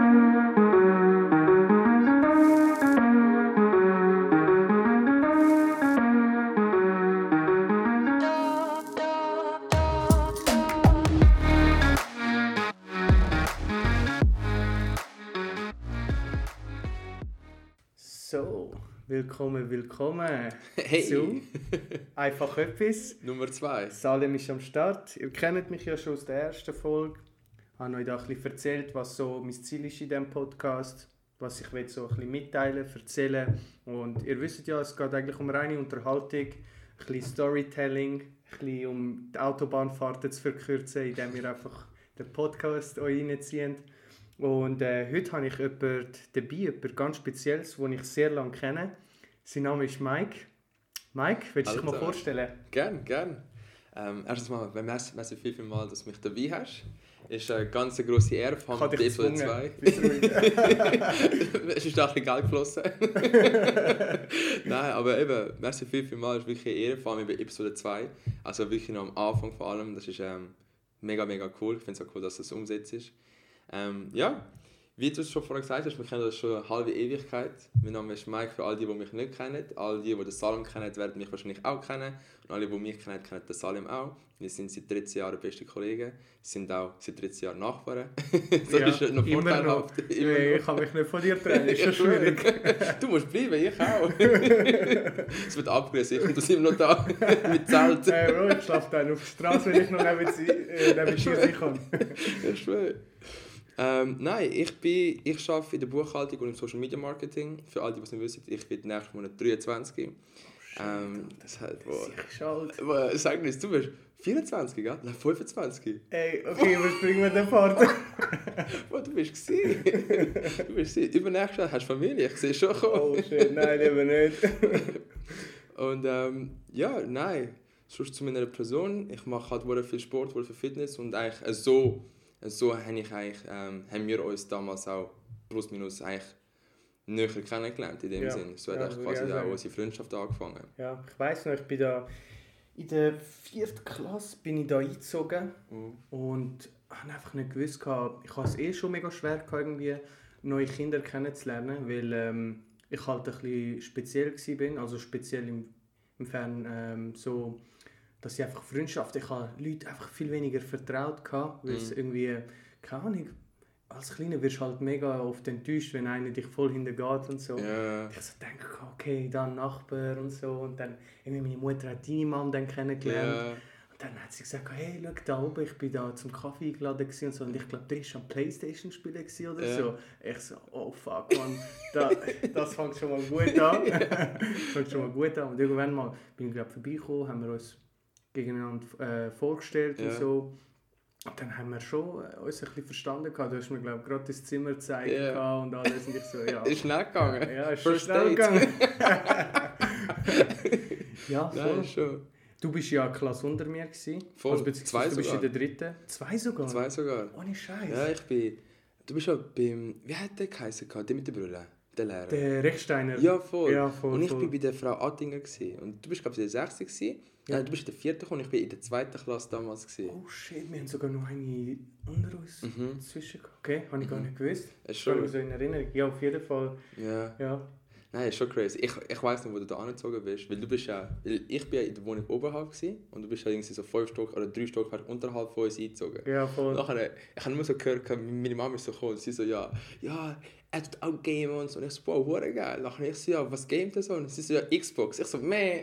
So, willkommen, willkommen Hey. zu Einfach etwas. Nummer zwei. Salem ist am Start. Ihr kennt mich ja schon aus der ersten Folge. Ich habe euch da ein bisschen erzählt, was so mein Ziel ist in diesem Podcast, was ich will so ein bisschen mitteilen, erzählen. Und ihr wisst ja, es geht eigentlich um reine Unterhaltung, ein bisschen Storytelling, ein bisschen um die Autobahnfahrten zu verkürzen, indem ihr einfach den Podcast euch reinzieht. Und äh, heute habe ich jemanden dabei, jemanden ganz Spezielles, den ich sehr lange kenne. Sein Name ist Mike. Mike, willst du dich mal vorstellen? Gern, gern. Ähm, erstens mal, merci, merci viel, viel mal, dass du mich dabei hast. Ist eine ganz grosse Ehre, vor allem Episode gezwungen. 2. Bist ruhig. es ist auch ein bisschen Geld geflossen. Nein, aber eben, merci viel, viel mal, es ist wirklich eine Ehre, vor allem bei Episode 2. Also wirklich noch am Anfang vor allem, das ist ähm, mega, mega cool. Ich finde es auch cool, dass das umsetzt ist. Ähm, ja, wie du es schon vorhin gesagt hast, wir kennen das schon eine halbe Ewigkeit. Mein Name ist Mike, für all die, die mich nicht kennen. All die, die den Salim kennen, werden mich wahrscheinlich auch kennen. Und alle, die mich kennen, kennen den Salim auch. Wir sind seit 13 Jahren beste Kollegen, sind auch seit 13 Jahren Nachbarn. das Ja, ist noch immer vorteilhaft. noch. Immer noch. ich kann mich nicht von dir trennen, ist schon schwierig. Du musst bleiben, ich auch. es wird abgerissen, ich bin das immer noch da. Mit Zelt. Hey Bro, ich schlafe dann auf der Straße, wenn ich noch neben, äh, neben dir sein kann. Ich schwöre. Ähm, nein, ich, bin, ich arbeite in der Buchhaltung und im Social Media Marketing. Für all die, die es nicht wissen, ich bin nächsten Monat 23. ähm, das halt, boah. Sag mir, du bist 24, gell? Nein, 25. Ey, okay, überspringen wir den Part. Boah, du bist gesehen. du bist gesehen. Übernächstes Jahr hast du Familie, ich sehe schon kommen. Oh shit, nein, lieber nicht. Und ähm, ja, nein. Sonst zu meiner Person. Ich mache halt viel Sport, viel Fitness und eigentlich so, so habe ich eigentlich, ähm, haben wir uns damals auch plus minus eigentlich näher kennengelernt in dem Ja. Sinn. So hat Ja, eigentlich quasi auch sagen. unsere Freundschaft angefangen. Ja, ich weiss noch, ich bin da in der vierten Klasse bin ich da eingezogen und habe einfach nicht gewusst, gehabt- ich hatte es eh schon mega schwer, gehabt, irgendwie neue Kinder kennenzulernen, weil ähm, ich halt ein bisschen speziell war, also speziell im, im Fern ähm, so, dass ich einfach Freundschaft, ich habe Leute einfach viel weniger vertraut, gehabt, weil es Mhm. irgendwie, keine Ahnung, als Kleiner wirst du halt mega oft enttäuscht, wenn einer dich voll hintergeht und so. Ja, Ich so denke, okay, dann Nachbar und so. Und dann, irgendwie meine Mutter hat deine Mom dann kennengelernt. ja. Und dann hat sie gesagt, hey, schau da oben, ich bin da zum Kaffee eingeladen und so. Und ich glaube, der war am Playstation spielen oder Ja. so. Ich so, oh fuck, man, da, das fängt schon mal gut an. fängt schon mal gut an. Und irgendwann mal bin ich glaube vorbeigekommen, haben wir uns gegeneinander äh, vorgestellt und Ja. so. Und dann haben wir schon äh, uns ein bisschen verstanden gehabt. Du hast mir glaube gerade das Zimmer gezeigt gehabt und alles. Und ich so, ja. Ist schnell gegangen. Ja, ist First schnell gegangen. ja, voll. Nein, schon. Du bist ja eine Klasse unter mir. Gewesen. Voll. Also, Zwei du bist sogar. in der dritten. Zwei sogar? Zwei sogar. Ohne Scheiß. Ja, ich bin. Du bist ja beim. Wie hat der geheißen? Der mit der Brille? Der Lehrer. Der Rechsteiner. Ja, voll. Ja, voll, und ich voll. bin bei der Frau Attinger. Gewesen. Und du bist, glaube ich, der 6. Gewesen. Ja. Nein, du bist in der 4. gekommen und ich bin in der 2. Klasse damals. Gewesen. Oh shit, wir haben sogar noch eine unter uns Mhm. dazwischen gehabt. Okay, habe ich gar nicht gewusst. Ist Ich habe mich schon. so in Erinnerung. Ja, auf jeden Fall. Ja. Ja. Nein, ist schon crazy. Ich, ich weiss nicht, wo du da angezogen bist. Weil du bist ja. Weil ich bin ja in der Wohnung oberhalb gewesen, und du bist ja irgendwie so 5 Stock oder 3 Stockwerke unterhalb von uns eingezogen. Ja, voll. Nachher, ich habe nur so gehört, meine Mama ist so gekommen und sie so, ja, ja, er tut auch gamen und so. Und ich so, wow, hure geil. Nachher ich so, ja, was gamet er so? Und sie so, ja, Xbox. Ich so, man, Nein,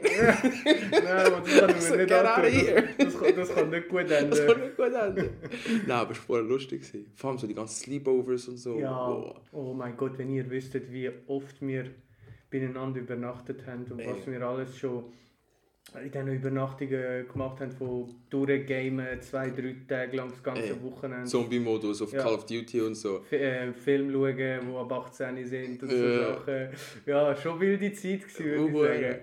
aber das kann ich So, mir nicht antun. Das, das, kann, das kann nicht gut das enden. kann nicht gut enden. Nein, aber es war lustig. Vor allem so die ganzen Sleepovers und so. Ja, Wow. oh mein Gott, wenn ihr wüsstet, wie oft wir beieinander übernachtet haben und Ey. was wir alles schon in diesen Übernachtungen gemacht haben, von durchgamen, zwei, drei Tage lang das ganze Ey, Wochenende. Zombie-Modus auf Ja. Call of Duty und so. F äh, Film schauen, die ab 18 sind und so Ja. Sachen. Ja, schon wilde Zeit gewesen, würde ich Uh, sagen.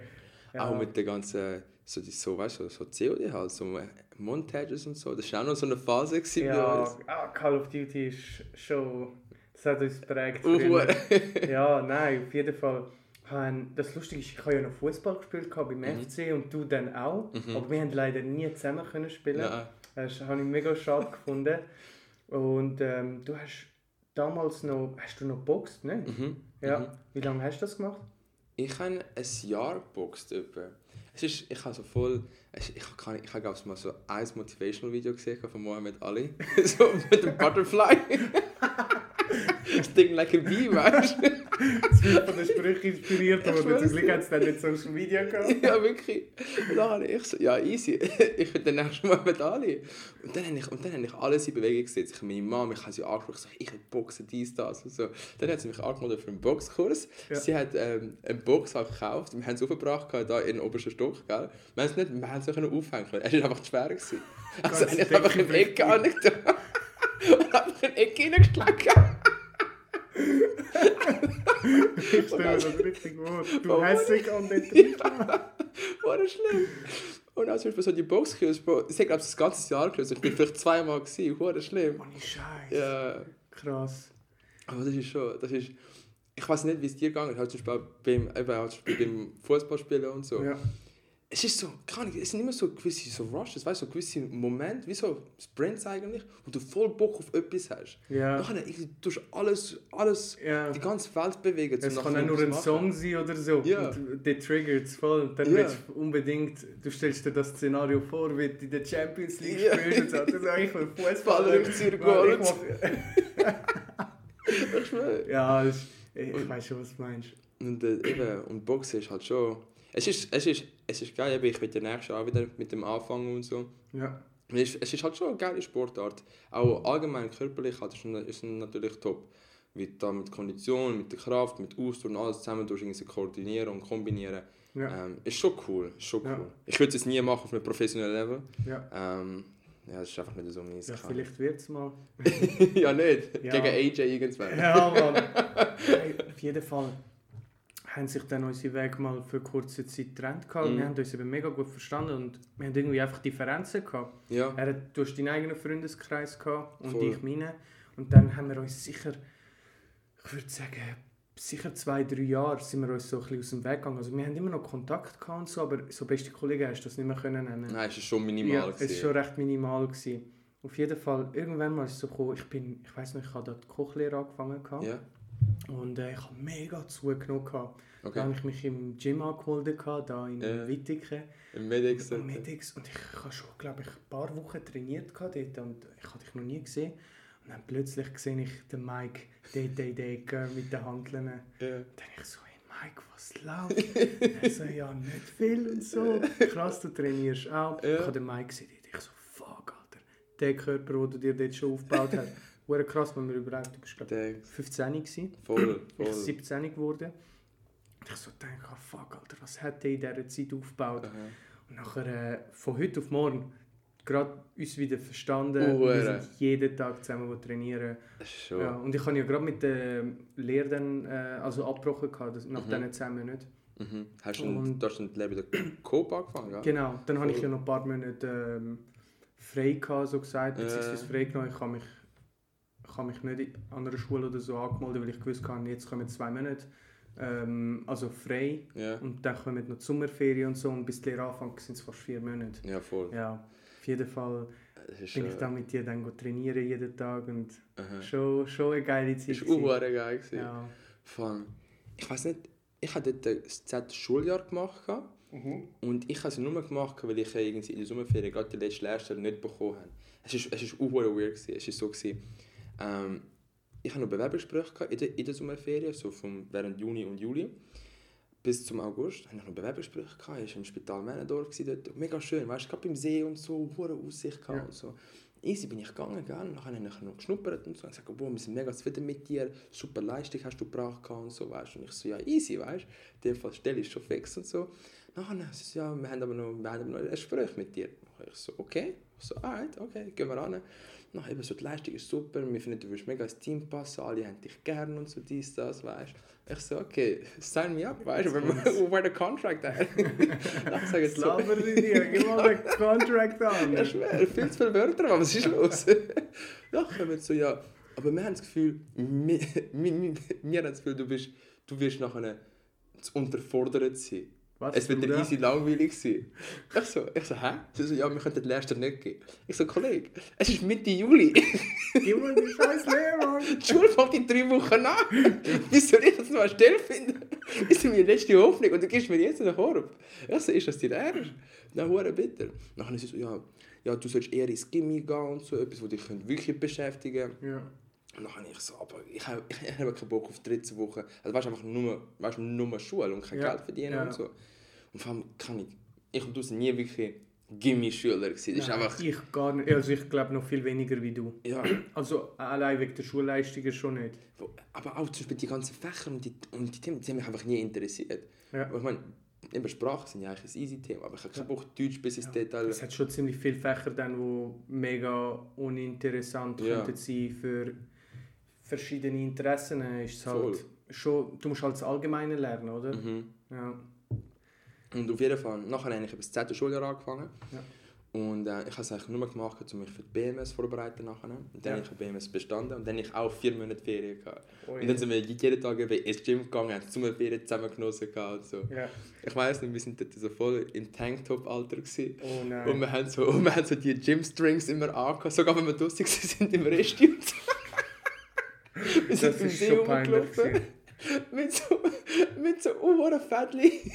Ja. Auch mit der ganzen, so, die, so, weißt du, so COD halt, so Montages und so. Das war auch noch so eine Phase gewesen Ja, ah, Call of Duty ist schon. Das hat uns geprägt. Früher. ja, nein, auf jeden Fall. Haben- Das Lustige ist, ich habe ja noch Fußball gespielt beim Mhm. FC und du dann auch. Mhm. Aber wir haben leider nie zusammen können spielen. Nein. Das habe ich mega schade gefunden. Und ähm, du hast damals noch, hast du noch geboxt, ne? Mhm. Ja. Mhm. Wie lange hast du das gemacht? Ich habe ein Jahr geboxt. Etwa. Es ist, ich habe so voll, es- ich habe, ich habe glaube ich mal so ein Motivational Video gesehen von Muhammad Ali, so mit dem Butterfly. Sting like a bee, weißt du? Das wird von den Sprüchen inspiriert worden. Zum Glück hat es dann nicht Social Media gehabt. ja, wirklich. Und dann habe ich so, ja, easy. ich bin der nächste Mal mit Ali. Und dann habe ich, und dann habe ich alles in Bewegung gesetzt. Ich meine Mama, ich habe sie angesprochen, ich, so, ich will boxen, dies, das und so. Dann hat sie mich angemeldet für einen Boxkurs. Ja. Sie hat ähm, einen Box auch gekauft. Wir haben es aufgebracht, da in den obersten Stock, gell? Wir haben es nicht, wir haben es nicht aufhängen können. Es war einfach zu schwer. Gewesen. Also ich habe einfach in die Ecke dick. angetan. Und einfach in die Ecke hineingeschlagen. Ich stelle das richtig vor. Du hässig und nicht drin. War das schlimm? Und als ich so die Box geküsst, Bro, ich glaube, das ganze Jahr geküsst. Ich bin vielleicht zweimal gewesen, war das schlimm. Ohne Scheiß. Ja, Krass. aber das ist schon, das ist, ich weiß nicht, wie es dir gegangen ist, halt zum Beispiel beim, eben, halt zum Beispiel beim Fußballspielen und so. Ja. Es ist so, keine Ahnung, es sind immer so gewisse so Rushes, weißt du, so gewisse Momente, wie so Sprints eigentlich, wo du voll Bock auf etwas hast. Ja. Nachher, irgendwie, du alles, alles, ja. die ganze Welt bewegen. Es kann auch nur ein etwas Song machen. sein oder so. Ja. Und der triggert es voll. Und dann Ja. willst du unbedingt, du stellst dir das Szenario vor, wie du in der Champions League Ja. spielst und so. Das ist eigentlich ein Fußballer. Ich Ich schwöre. Ja, ist, ich weiß schon, was du meinst. Und, äh, eben, und Boxen ist halt schon. Es ist, es ist, es ist geil, ich ja nächstes Jahr wieder mit dem anfangen und so. Ja. Es ist, es ist halt schon eine geile Sportart. Auch allgemein körperlich halt, ist, ist natürlich top. Wie da mit Kondition, mit der Kraft, mit Ausdauer und alles zusammen durch koordinieren und kombinieren. Ja. Ähm, ist schon cool. Ist schon Ja. cool. Ich würde es nie machen auf einem professionellen Level. Ja. Ähm, ja, das ist einfach nicht so meins. ja, kann- vielleicht wird es mal. ja, nicht. Ja. Gegen AJ irgendwann. Ja, Mann. hey, auf jeden Fall haben sich dann unsere Wege mal für kurze Zeit getrennt. Mhm. Wir haben uns eben mega gut verstanden und wir haben irgendwie einfach Differenzen gehabt. Ja. Er hat, du hast deinen eigenen Freundeskreis gehabt und Voll. ich meinen. Und dann haben wir uns sicher, ich würde sagen, sicher zwei, drei Jahre sind wir uns so ein bisschen aus dem Weg gegangen. Also wir haben immer noch Kontakt gehabt und so, aber so beste Kollegen hast du das nicht mehr können nennen. Nein, es ist schon minimal. Ja, es war schon recht minimal. Gewesen. Auf jeden Fall, irgendwann mal ist es so gekommen, ich bin, ich weiß noch, ich habe dort die Kochlehre angefangen gehabt, Ja, und äh, ich habe mega zugenommen gehabt. Da okay. habe ich mich im Gym angemeldet, da in Ja. Wittigen. Im Medics. Im Medix. Und ich habe schon, glaube ich, ein paar Wochen trainiert dort und ich habe dich noch nie gesehen. Und dann plötzlich sehe ich den Mike dort in der Ecke mit den Handeln. Ja. Dann ich so, hey Mike, was läuft? er so, ja, nicht viel und so. Krass, du trainierst auch. Ja. Ich habe den Mike gesehen, ich so, fuck, Alter. Der Körper, den du dir dort schon aufgebaut hast. Wurde krass, wenn wir überhaupt, du bist glaube Der, ich 15 gewesen. voll, Ich bin voll. 17 geworden. Und ich so denke, ah, fuck, Alter, was hat der in dieser Zeit aufgebaut? Aha. Und nachher, äh, von heute auf morgen, gerade uns wieder verstanden. Uhure. wir sind jeden Tag zusammen trainieren. Schon. Ja, und ich habe ja gerade mit der Lehre dann, äh, also abgebrochen, gehabt, nach Mhm. diesen 10 Monaten. Mhm. Hast du, Und- du hast dann Leben der Coop angefangen, ja? Genau, dann habe ich ja noch ein paar Monate ähm, frei gehabt, so gesagt, beziehungsweise frei genommen. Ich habe mich, ich habe mich nicht an einer Schule oder so angemeldet, weil ich gewusst habe, jetzt kommen zwei Monate, ähm, also frei. Ja, Und dann kommen noch die Sommerferien und so und bis die Lehre anfängt sind es fast vier Monate. ja voll. Ja, auf jeden Fall bin ich äh, dann mit dir dann trainieren jeden Tag und aha. schon, schon eine geile Zeit. Ist auch geil. gewesen. ja. Von, ich weiß nicht, ich habe dort das Z Schuljahr gemacht. Mhm. und ich habe es nur gemacht, weil ich irgendwie in der Sommerferien gerade die letzte Lehrstelle nicht bekommen habe. Es ist, es ist auch weird gewesen. Es ist so gewesen, ähm, ich habe noch Bewerbungsgespräche in der, in der Sommerferien, so vom, während Juni und Juli bis zum August. Habe ich noch Bewerbungsgespräche. Ich war im Spital Männendorf dort. Mega schön, weißt du, gerade beim See und so, hohe Aussicht Ja. und so. Easy bin ich gegangen, gell? und dann habe ich noch geschnuppert und so. Und gesagt, boah, wir sind mega zufrieden mit dir, super Leistung hast du gebracht und so, weißt. Und ich so, ja, easy, weißt du. In dem Fall Stelle ist schon fix und so. Nachher sie so, ja, wir haben aber noch, wir haben noch ein Gespräch mit dir. Ich so, okay. Ich so, alright, okay, gehen wir ran. Nachher eben so, die Leistung ist super, wir finden, du wirst mega ins Team passen, alle haben dich gern und so dies, das, weißt du. Ich so, okay, sign me up, weißt du, where where the contract at? Nachher sage ich Was so, labern die dir? Gib mal den Contract an. ja, schwer, viel zu viele Wörter, aber was ist los? Nachher haben wir so, ja, aber wir haben das Gefühl, wir, wir, wir, wir haben das Gefühl, du, bist, du wirst nachher zu unterfordert sein. Was, es wird Bruder? easy langweilig sein. Ich so, ich so, hä? Sie so, ja, wir können den Lehrstuhl nicht gehen. Ich so, Kollege, es ist Mitte Juli. Gib mir die scheiß Lehrer! Die Schule fängt in drei Wochen an. Wie soll ich jetzt noch Stelle finden? Das ist meine letzte Hoffnung und du gibst mir jetzt einen Korb. Ich so, ist das dein Ernst? Na, hure bitter. Dann ist sie so, ja, ja, du sollst eher ins Gimmi gehen und so, etwas, was dich könnte wirklich beschäftigen Ja. Und dann habe ich so, aber ich habe, ich, habe keinen Bock auf die dritte Woche. Also weißt du, einfach nur, weißt, nur Schule und kein Ja. Geld verdienen Ja. und so. Und vor allem kann ich, ich und du sind nie wirklich Gimmi-Schüler. Das ist Nein, einfach, Ich gar nicht. Also ich glaube noch viel weniger wie du. ja, Also allein wegen der Schulleistungen schon nicht. aber auch zum Beispiel die ganzen Fächer und die, und die Themen, die haben mich einfach nie interessiert. Ja. Aber Ich meine, eben Sprachen sind ja eigentlich ein easy Thema, aber ich habe keinen Bock, Deutsch bis ins Detail. Es hat schon ziemlich viele Fächer dann, die mega uninteressant Ja. könnten sein für verschiedene Interessen. Ist es Voll. halt schon, du musst halt das Allgemeine lernen, oder? Mhm. Ja. Und auf jeden Fall, nachher habe ich das zehnte Schuljahr angefangen. Ja. Und äh, ich habe es eigentlich nur gemacht, um mich für die BMS vorzubereiten. Nachher. Und dann Ja. habe ich die BMS bestanden und dann habe ich auch vier Monate Ferien gehabt. Oh Und dann sind wir jeden Tag ins Gym gegangen, haben Sommerferien zusammen genossen gehabt und so. ja. Ich weiss nicht, wir sind dort so voll im Tanktop-Alter. Oh nein. Und wir haben so, und wir haben so die Gym-Strings immer angehabt, sogar wenn wir draußen sind im Restaurant. wir sind das im ist See peinlich. rumgelaufen. Mit so, mit so, oh, what a Fatli.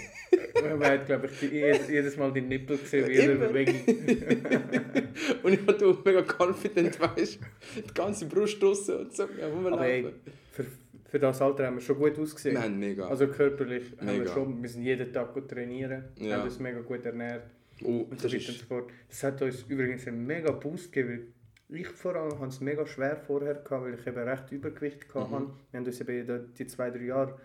Man hat, glaube ich, jedes, jedes Mal die Nippel gesehen, wie jede Immer. Bewegung. und ich war du mega confident, weißt die ganze Brust draussen und so, ja, Aber ey, für, für das Alter haben wir schon gut ausgesehen. Haben mega. Also körperlich haben wir Mega. schon, wir sind jeden Tag gut trainieren, Ja. haben uns mega gut ernährt oh, und so das weiter und so fort. Das hat uns übrigens einen mega Boost gegeben. Ich vor allem hatte es mega schwer vorher, gehabt, weil ich eben recht Übergewicht Mhm. hatte. Wir haben uns eben die zwei, drei Jahre,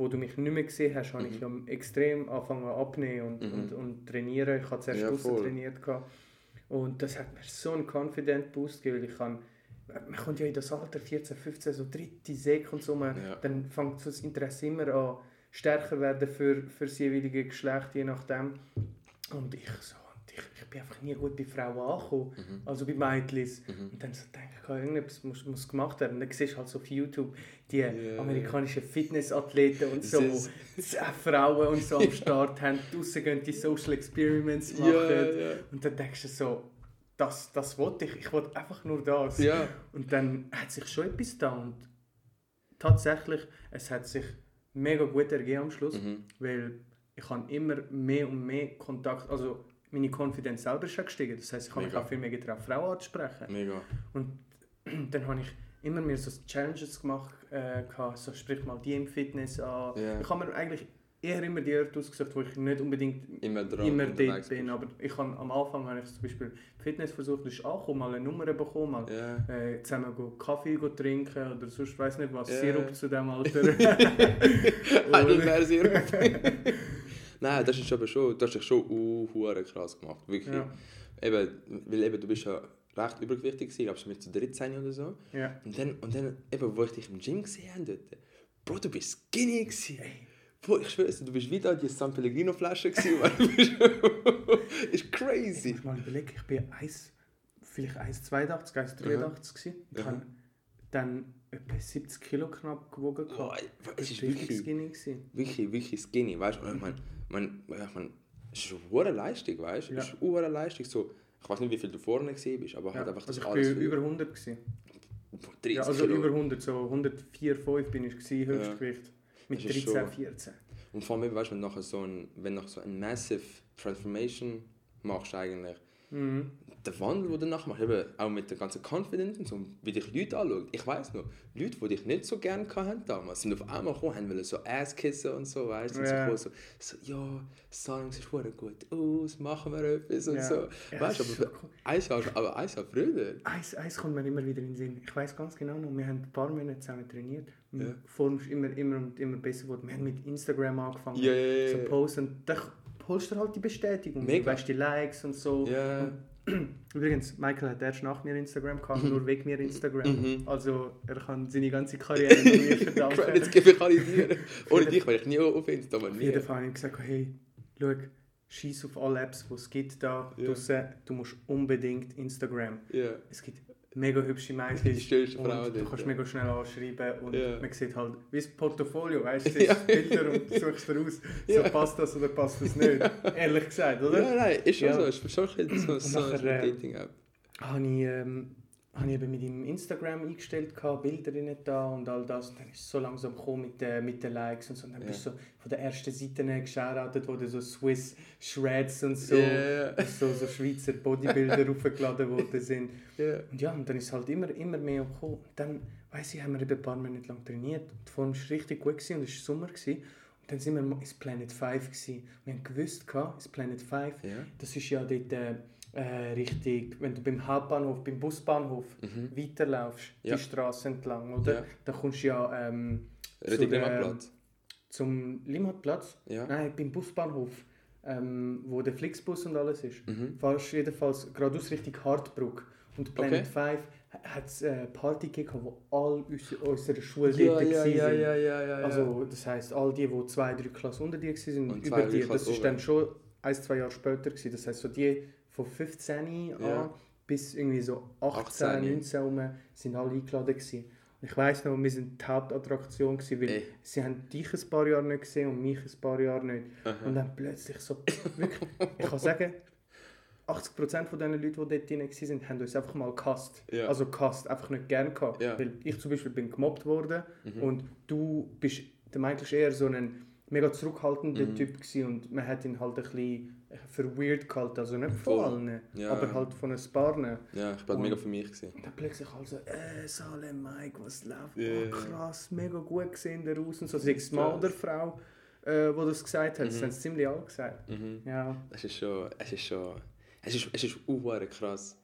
wo du mich nicht mehr gesehen hast, habe ich ja extrem angefangen abnehmen und, Mhm. und, und trainieren. Ich habe zuerst Ja, draußen voll. trainiert. Gehabt. Und das hat mir so einen Confident Boost gegeben, weil ich kann man kommt ja in das Alter 14, 15, so dritte Sek und so, man, Ja. dann fängt so das Interesse immer an stärker werden für, für das jeweilige Geschlecht, je nachdem. Und ich so, ich, ich bin einfach nie gut bei Frauen angekommen, Mhm. also bei Mädchen. Und dann so denke ich, okay, irgendetwas muss, muss gemacht werden. Und dann siehst du halt so auf YouTube die Ja. amerikanischen Fitnessathleten und so, Das ist- Frauen und so am Start haben, draussen gehen die Social Experiments machen. ja, ja. Und dann denkst du so, das, das wollte ich, ich wollte einfach nur das. Ja. Und dann hat sich schon etwas da und tatsächlich, es hat sich mega gut ergeben am Schluss, Mhm. weil ich habe immer mehr und mehr Kontakt, also meine Konfidenz selber ist gestiegen, das heißt, ich habe mich auch viel mehr getraut, Frauen anzusprechen. Mega. Und dann habe ich immer mehr so Challenges gemacht, äh, so sprich mal die im Fitness an. Ja. Ich habe mir eigentlich eher immer die Orte ausgesucht, wo ich nicht unbedingt Immer dran. immer dort bin. Aber ich habe, am Anfang habe ich zum Beispiel Fitness versucht, das ist angekommen, mal eine Nummer bekommen, mal Ja. äh, zusammen go Kaffee go trinken oder sonst weiß nicht was, Ja. Sirup zu dem Alter. Heidelbeersirup. Nein, das ist aber schon, das ist schon uh, krass gemacht, wirklich. ja. Eben, weil eben, du bist ja recht übergewichtig gewesen, glaube ich, mit zu 13 oder so. ja. Und dann, und dann eben, wo ich dich im Gym gesehen habe, dort, Bro, du bist skinny gewesen. Bro, ich schwöre, du bist wieder die San Pellegrino Flasche gewesen. Du ist Ich crazy. muss mal überlegen, ich bin 1, vielleicht 1,82, 1,83 gewesen. Ich habe dann etwa 70 Kilo knapp gewogen. Gehabt. es ist war wirklich skinny. Gewesen. wirklich, wirklich skinny, weißt du? Ich meine, man, ich meine, es ist eine Leistung, weißt du? Ja. Es ist eine Leistung. So, ich weiß nicht, wie viel du vorne gesehen bist, aber Ja. halt einfach Also das ich alles. bin über 100 gewesen. 30 Ja, also Kilo. über 100, so 104, 5 bin ich gewesen, Ja. Höchstgewicht. Mit Das ist 13, schon- 14. Und vor allem, weißt du, wenn du nachher so ein, wenn nachher so ein massive Transformation machst eigentlich, Mhm. der Wandel, den du nachher machst, eben auch mit der ganzen Confidence und so, wie dich Leute anschauen. Ich weiß noch, Leute, die dich nicht so gerne hatten damals, sind auf einmal gekommen, haben wollen so Ass kissen und so, weißt du, Ja. so, so, so, ja, Songs ist verdammt gut aus, machen wir etwas und Ja. so. Ja, weißt du, aber schon cool. ein Jahr, aber ein Jahr früher. Eins, eins kommt mir immer wieder in den Sinn. Ich weiß ganz genau noch, wir haben ein paar Monate zusammen trainiert. Ja. Die Form ist immer, immer und immer besser geworden. Wir haben mit Instagram angefangen, ja, so posten. Da holst du halt die Bestätigung. Mega. Du weißt die Likes und so. Ja. Übrigens, Michael hat erst nach mir Instagram gehabt, nur wegen mir Instagram. Mhm. Also er kann seine ganze Karriere an mir verdanken. Credits gebe ich alle dir. Ohne dich wäre ich nie auf Insta, Auf jeden Fall habe ich gesagt, hey, schau, scheiß auf alle Apps, die es gibt da Ja. draussen. Du musst unbedingt Instagram. Ja. Es gibt mega hübsche Mädchen. Die und Frau Du kannst ja. mega schnell anschreiben und Ja. man sieht halt, wie das Portfolio, weißt du, du siehst Bilder und suchst raus, so passt das oder passt das nicht. Ehrlich gesagt, oder? Ja, nein, ist schon Ja. so. Ist schon ein bisschen so, so nachher, eine äh, Dating-App. habe ich, ähm, habe ich eben mit ihm Instagram eingestellt, gehabt, Bilder drin da und all das. Und dann ist es so langsam gekommen mit, den mit den Likes und so. Und dann Ja. bist du so von der ersten Seite geshoutet, wo du so Swiss Shreds und so, ja. so, so Schweizer Bodybuilder hochgeladen worden sind. Ja. Und ja, und dann ist es halt immer, immer mehr gekommen. Und dann, weiss ich, haben wir eben ein paar Monate lang trainiert. Und die Form war richtig gut gewesen und es war Sommer. Gewesen. Und dann sind wir ins Planet 5 gewesen. Wir haben gewusst, gehabt, ins Planet 5, Ja. das ist ja dort äh, äh, richtig, wenn du beim Hauptbahnhof, beim Busbahnhof Mhm. weiterlaufst, Ja. die Straße entlang, oder? Ja. Dann kommst du ja ähm, Richtig der- Limmatplatz. zum Limmatplatz. Ja. Nein, beim Busbahnhof, ähm, wo der Flixbus und alles ist. Mhm. Fahrst jedenfalls geradeaus Richtung Hartbruck. Und Planet 5 hat es eine Party gegeben, wo all unsere, unsere Schule Ja, dort ja, ja, sind. ja, ja, ja. Also das heisst, all die, die zwei, drei Klassen unter dir waren, Und über die, das ist dann schon ein, zwei Jahre später gewesen. Das heisst, so die von 15 Ja. an bis irgendwie so 18, 18. 19 rum, sind alle eingeladen gewesen. Und ich weiss noch, wir sind die Hauptattraktion gewesen, weil Ey. sie haben dich ein paar Jahre nicht gesehen und mich ein paar Jahre nicht. Aha. Und dann plötzlich so, wirklich, ich kann sagen, 80% von den Leuten, die dort drin waren, haben uns einfach mal gehasst. Ja. Also gehasst, einfach nicht gern gehabt. Ja. Weil ich zum Beispiel bin gemobbt worden Mhm. und du bist, der Michael ist eher so ein mega zurückhaltender Mhm. Typ gewesen und man hat ihn halt ein bisschen für weird gehalten, also nicht von allen, Ja. aber halt von ein paar. Und Ja, ich war Und- mega für mich. Gewesen. dann plötzlich also, äh, Salem, Mike, was läuft? Ja, Oh, krass, mega gut gesehen der aus und so. Ja. Mann oder Frau, äh, wo das gesagt hat, das Mhm. haben sie ziemlich alle gesagt. Mhm. Ja. Es ist schon, es ist schon, es ist, es ist krass,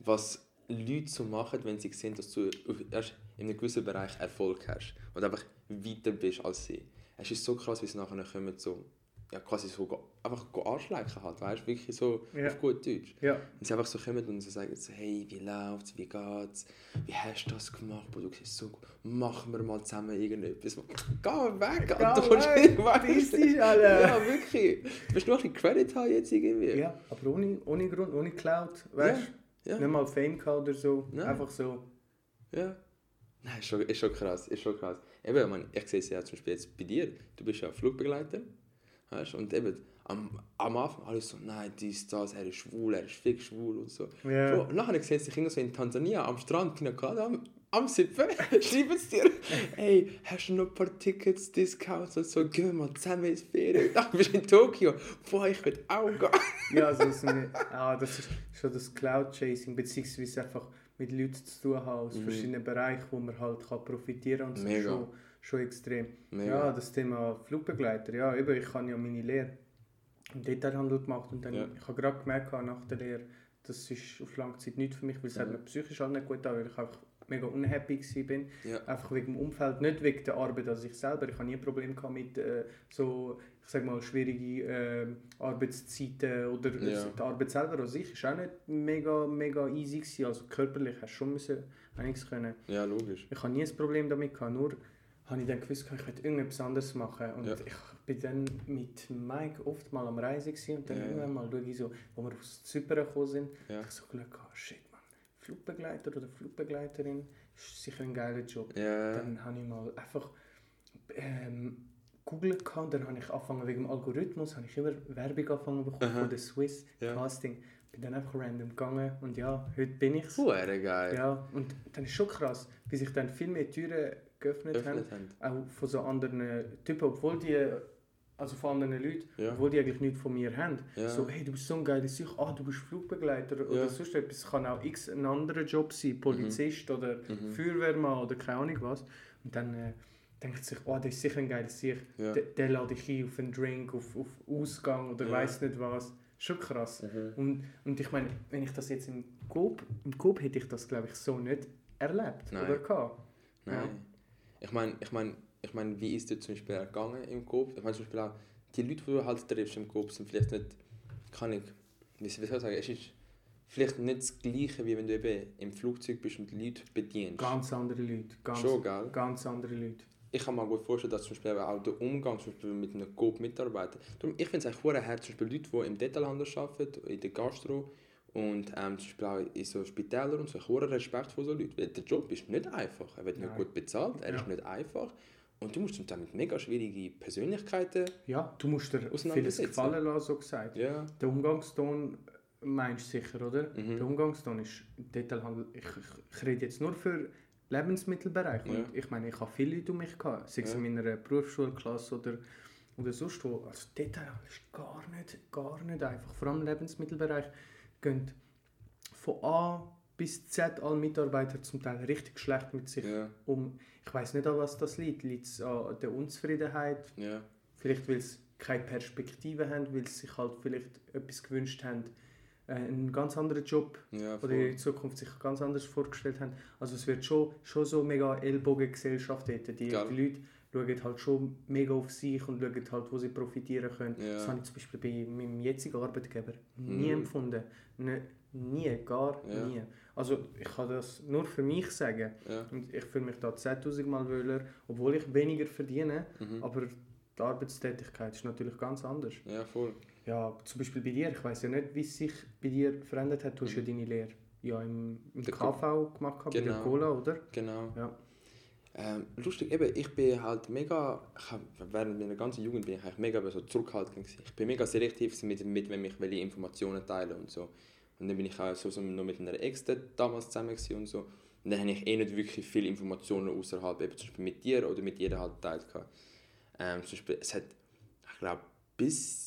was Leute so machen, wenn sie sehen, dass du auf- erst in einem gewissen Bereich Erfolg hast und einfach weiter bist als sie. Es ist so krass, wie sie nachher kommen, so, ja, quasi so, einfach go anschleichen halt, weißt du, wirklich so Ja. auf gut Deutsch. Ja. Und sie einfach so kommen und so sagen so, hey, wie läuft's, wie geht's, wie hast du das gemacht, Bro, du siehst so gut, machen wir mal zusammen irgendetwas. Geh weg, Geh Alter, du weg, das ist alle. Ja, wirklich. Du musst nur ein bisschen Credit haben jetzt irgendwie. ja, aber ohne, ohne Grund, ohne Cloud, weißt du? Ja. Nicht mal Fame oder so, Nein. einfach so. Ja. Nein, ist schon, ist schon krass, ist schon krass. Eben, ich, meine, ich sehe es ja zum Beispiel jetzt bei dir. Du bist ja Flugbegleiter. Weißt? du, Und eben, am, am Anfang alles so, nein, dies, das, er ist schwul, er ist fix schwul und so. Ja. Bro, nachher sehe ich dich so in Tansania am Strand, Pina Colada, am, am Sippen, schreiben sie dir, hey, hast du noch ein paar Tickets, Discounts und so, gehen wir mal zusammen ins Ferien. Du bist in Tokio, boah, ich will auch gehen. Ja, also so eine, ah, das ist schon das Cloud-Chasing, beziehungsweise einfach mit Leuten zu tun haben aus Mhm. verschiedenen Bereichen, wo man halt kann profitieren kann. Mega. ist schon, schon extrem. Mega. Ja, das Thema Flugbegleiter, ja, eben, ich kann ja meine Lehre im Detailhandel gemacht und dann, Ja. ich habe gerade gemerkt nach der Lehre, das ist auf lange Zeit nicht für mich, weil es hat Mhm. mir psychisch auch nicht gut an, weil ich einfach mega unhappy bin. Ja. Einfach wegen dem Umfeld, nicht wegen der Arbeit an sich selber. Ich habe nie ein Problem mit äh, so, ich sag mal, schwierige äh, Arbeitszeiten oder Ja. die Arbeit selber an sich ist auch nicht mega, mega easy gewesen. Also körperlich hast du schon müssen einiges können. Ja, logisch. Ich habe nie ein Problem damit gehabt, nur habe ich dann gewusst, ich will irgendetwas anderes machen. Und Ja. ich bin dann mit Mike oft mal am Reisen gewesen und dann Ja, irgendwann mal schaue ich so, wo wir aus Zypern gekommen sind, Ja. ich so Glück gehabt, shit man, Flugbegleiter oder Flugbegleiterin ist sicher ein geiler Job. Ja. Dann habe ich mal einfach ähm, googelt gehabt dann habe ich angefangen wegen dem Algorithmus, habe ich immer Werbung angefangen bekommen Aha. von der Swiss Ja. Casting. Bin dann einfach random gegangen und ja, heute bin ich's. Huere geil. Ja, und dann ist schon krass, wie sich dann viel mehr Türen geöffnet Öffnet haben. haben, auch von so anderen Typen, obwohl die, also von anderen Leuten, Ja. obwohl die eigentlich nichts von mir haben. Ja. So, hey, du bist so ein geiler Sicht, ah, du bist Flugbegleiter Ja. oder sonst etwas. Es kann auch x ein anderer Job sein, Polizist oder Mhm. Feuerwehrmann oder keine Ahnung was. Und dann äh, denkt sich, oh, das ist sicher ein geiler Sicht. Ja. Der, der lade ich ein auf einen Drink, auf, auf Ausgang oder Ja. weiß nicht was. Schon krass. Mhm. Und, und ich meine, wenn ich das jetzt im Coop, im Coop hätte ich das, glaube ich, so nicht erlebt Nein. oder gehabt. Nein. Ich meine, ich meine, ich meine, wie ist dir zum Beispiel ergangen im Coop? Ich meine zum Beispiel auch, die Leute, die du halt triffst im Coop, sind vielleicht nicht, kann ich, wie soll ich sagen, es ist vielleicht nicht das Gleiche, wie wenn du eben im Flugzeug bist und die Leute bedienst. Ganz andere Leute. Ganz, Schon, gell? ganz andere Leute. Ich kann mir gut vorstellen, dass zum Beispiel auch der Umgang zum Beispiel mit einem Coop-Mitarbeiter, Darum, ich finde es eigentlich vorher her, zum Beispiel Leute, die im Detailhandel arbeiten, in der Gastro Und ähm, zum Beispiel auch in so Spitälern und so, ich habe Respekt vor so Leuten, weil der Job ist nicht einfach. Er wird nicht Nein. gut bezahlt, er Ja. ist nicht einfach. Und du musst zum Teil mit mega schwierigen Persönlichkeiten... Ja, du musst dir vieles gefallen lassen, so gesagt. Ja, Der Umgangston meinst du sicher, oder? Mhm. Der Umgangston ist Detailhandel. Ich, ich, ich rede jetzt nur für Lebensmittelbereich. Ja. Und ich meine, ich habe viele Leute um mich gehabt, sei es Ja. in meiner Berufsschulklasse oder, oder sonst wo. Also Detailhandel ist gar nicht, gar nicht einfach. Vor allem im Lebensmittelbereich gehen von A bis Z alle Mitarbeiter zum Teil richtig schlecht mit sich ja, um. Ich weiß nicht, an was das liegt. Liegt es an der Unzufriedenheit? Vielleicht, weil sie keine Perspektive haben, weil sie sich halt vielleicht etwas gewünscht haben, einen ganz anderen Job ja oder in Zukunft sich ganz anders vorgestellt haben. Also es wird schon, schon so mega Ellbogengesellschaft dort. Die, die. Leute schauen halt schon mega auf sich und schauen halt, wo sie profitieren können. Ja. Das habe ich zum Beispiel bei meinem jetzigen Arbeitgeber nie Mhm. empfunden. Ne, nie, gar Ja. nie. Also ich kann das nur für mich sagen. Ja. Und ich fühle mich da 10'000 Mal wohler, obwohl ich weniger verdiene, Mhm. aber die Arbeitstätigkeit ist natürlich ganz anders. ja, voll. Ja, zum Beispiel bei dir, ich weiß ja nicht, wie es sich bei dir verändert hat. Du hast ja Mhm. deine Lehre ja im, im Der KV gemacht, gehabt, bei der Genau. Cola, oder? Genau. Ja. Ähm, lustig, eben, ich bin halt mega, hab, während meiner ganzen Jugend bin ich eigentlich mega so zurückhaltend gewesen. Ich bin mega selektiv mit, mit wem ich welche Informationen teile und so. Und dann bin ich auch so, so noch mit einer Ex damals zusammen und so. Und dann habe ich eh nicht wirklich viele Informationen außerhalb, eben zum Beispiel mit dir oder mit jeder halt geteilt. gehabt. Ähm, zum Beispiel, es hat, ich glaube, bis,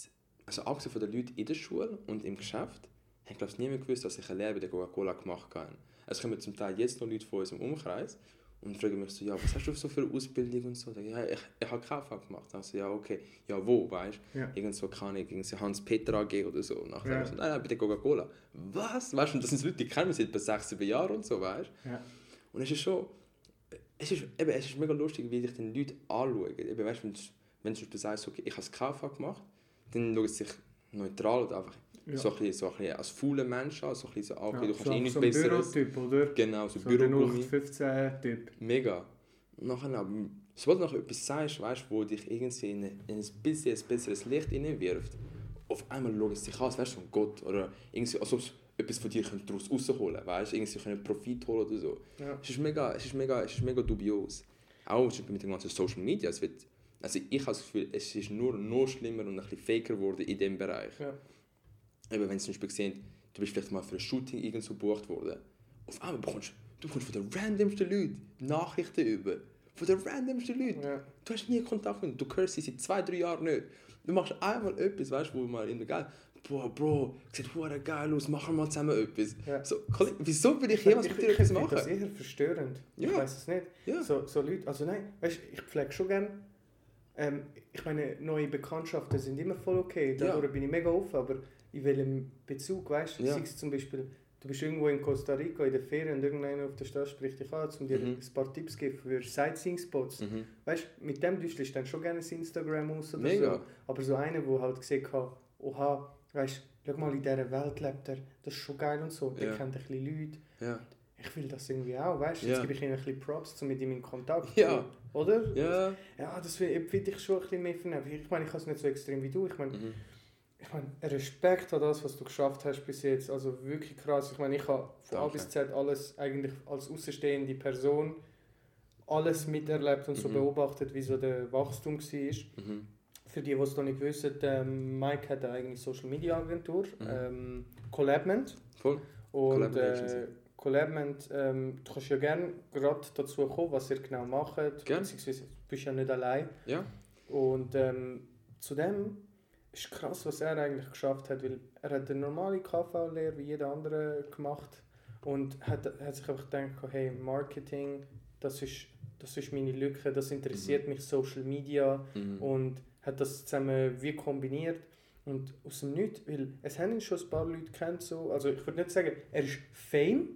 also abgesehen von den Leuten in der Schule und im Geschäft, ich glaube niemand gewusst, dass ich eine Lehre bei der Coca-Cola gemacht habe. Es kommen zum Teil jetzt noch Leute von uns im Umkreis und fragen mich so, ja, was hast du so für eine Ausbildung und so? Ich, ja, ich, ich habe KV gemacht. Also, ja, okay. Ja, wo, weißt du? Ja. Irgend so, keine Ahnung, irgendwie Hans-Peter AG oder so. Und nachher Ja. so, nein, nein, bei der Coca-Cola. Was? Weißt du, das sind Leute, die kennen mich seit etwa sechs, sieben Jahren und so, weißt du? Ja. Und es ist schon, es ist, eben, es ist mega lustig, wie sich die Leute anschauen. Eben, weißt, wenn, du- wenn du zum Beispiel sagst, okay, ich habe das KV gemacht, dann schauen sie sich neutral oder einfach Ja. so, ein bisschen, so ein bisschen als fauler Mensch an, so ein bisschen so, ah, okay, Ja, du kannst so, eh nichts so ein Besseres. Bürotyp, oder? Genau, so, So der Bürogummi. 0815-Typ. Mega. Und nachher, sobald du noch etwas sagst, weißt, wo dich irgendwie in, ein- in ein bisschen ein besseres Licht hineinwirft, auf einmal schaut es sich an, als wärst du ein Gott. Oder irgendwie, als ob sie etwas von dir daraus rausholen weißt Irgendwie sie können Profit holen oder so. Ja. Es ist mega, es ist mega, es ist mega dubios. Auch mit den ganzen Social Media. Es wird, also ich habe das Gefühl, es ist nur noch schlimmer und ein bisschen faker geworden in diesem Bereich. Ja. Eben, wenn sie zum Beispiel sehen, du bist vielleicht mal für ein Shooting irgendwo gebucht worden. Auf einmal bekommst du bekommst von den randomsten Leuten Nachrichten über. Von den randomsten Leuten. Ja. Du hast nie Kontakt mit ihnen. Du hörst sie seit zwei, drei Jahren nicht. Du machst einmal etwas, weißt du, wo mal in der geil. Boah, Bro, sieht hure geil aus, machen wir mal zusammen etwas. Ja. So, wieso will ich jemals mit dir etwas finde das machen? eher verstörend. Ja. Ich weiß es nicht. Ja. So, so Leute, also nein, weißt, ich pflege schon gern. Ähm, ich meine, neue Bekanntschaften sind immer voll okay. Ja. Dadurch bin ich mega offen, aber in welchem Bezug, weißt du? Ja. Sei es zum Beispiel, du bist irgendwo in Costa Rica in der Ferien und irgendeiner auf der Straße spricht dich an, um dir Mhm. ein paar Tipps zu geben für Sightseeing-Spots. Mhm. Weißt du, mit dem düstelst du dann schon gerne das Instagram aus oder Mega. so. Aber so einer, der halt gesehen hat, oha, weißt du, schau mal, in dieser Welt lebt er, das ist schon geil und so. Der Ja. kennt ein bisschen Leute. Ja. Ich will das irgendwie auch, weißt du? Jetzt Ja. gebe ich ihm ein bisschen Props, um mit ihm in Kontakt Ja. Oder? Ja. Ja, das finde finde ich schon ein bisschen mehr vernehmen. Ich meine, ich habe es nicht so extrem wie du. Ich meine, Mhm. ich meine, Respekt an das, was du geschafft hast bis jetzt. Also wirklich krass. Ich meine, ich habe von A Danke. bis Z alles eigentlich als außenstehende Person alles miterlebt und so Mhm. beobachtet, wie so der Wachstum war. Mhm. Für die, die es noch nicht wissen, ähm, Mike hat eine eigene Social Media Agentur, Mhm. ähm, Collabment. Voll. Und Collabment äh, Agency. Collabment, ähm, du kannst ja gerne gerade dazu kommen, was ihr genau macht. Gern. Beziehungsweise du bist ja nicht allein. Ja. Und ähm, zudem ist krass, was er eigentlich geschafft hat, weil er hat eine normale KV-Lehre wie jeder andere gemacht und hat, hat sich einfach gedacht, hey, Marketing, das ist, das ist meine Lücke, das interessiert mich, Social Media Mhm. und hat das zusammen wie kombiniert und aus dem Nichts, weil es haben ihn schon ein paar Leute kennt so, also ich würde nicht sagen, er ist Fame,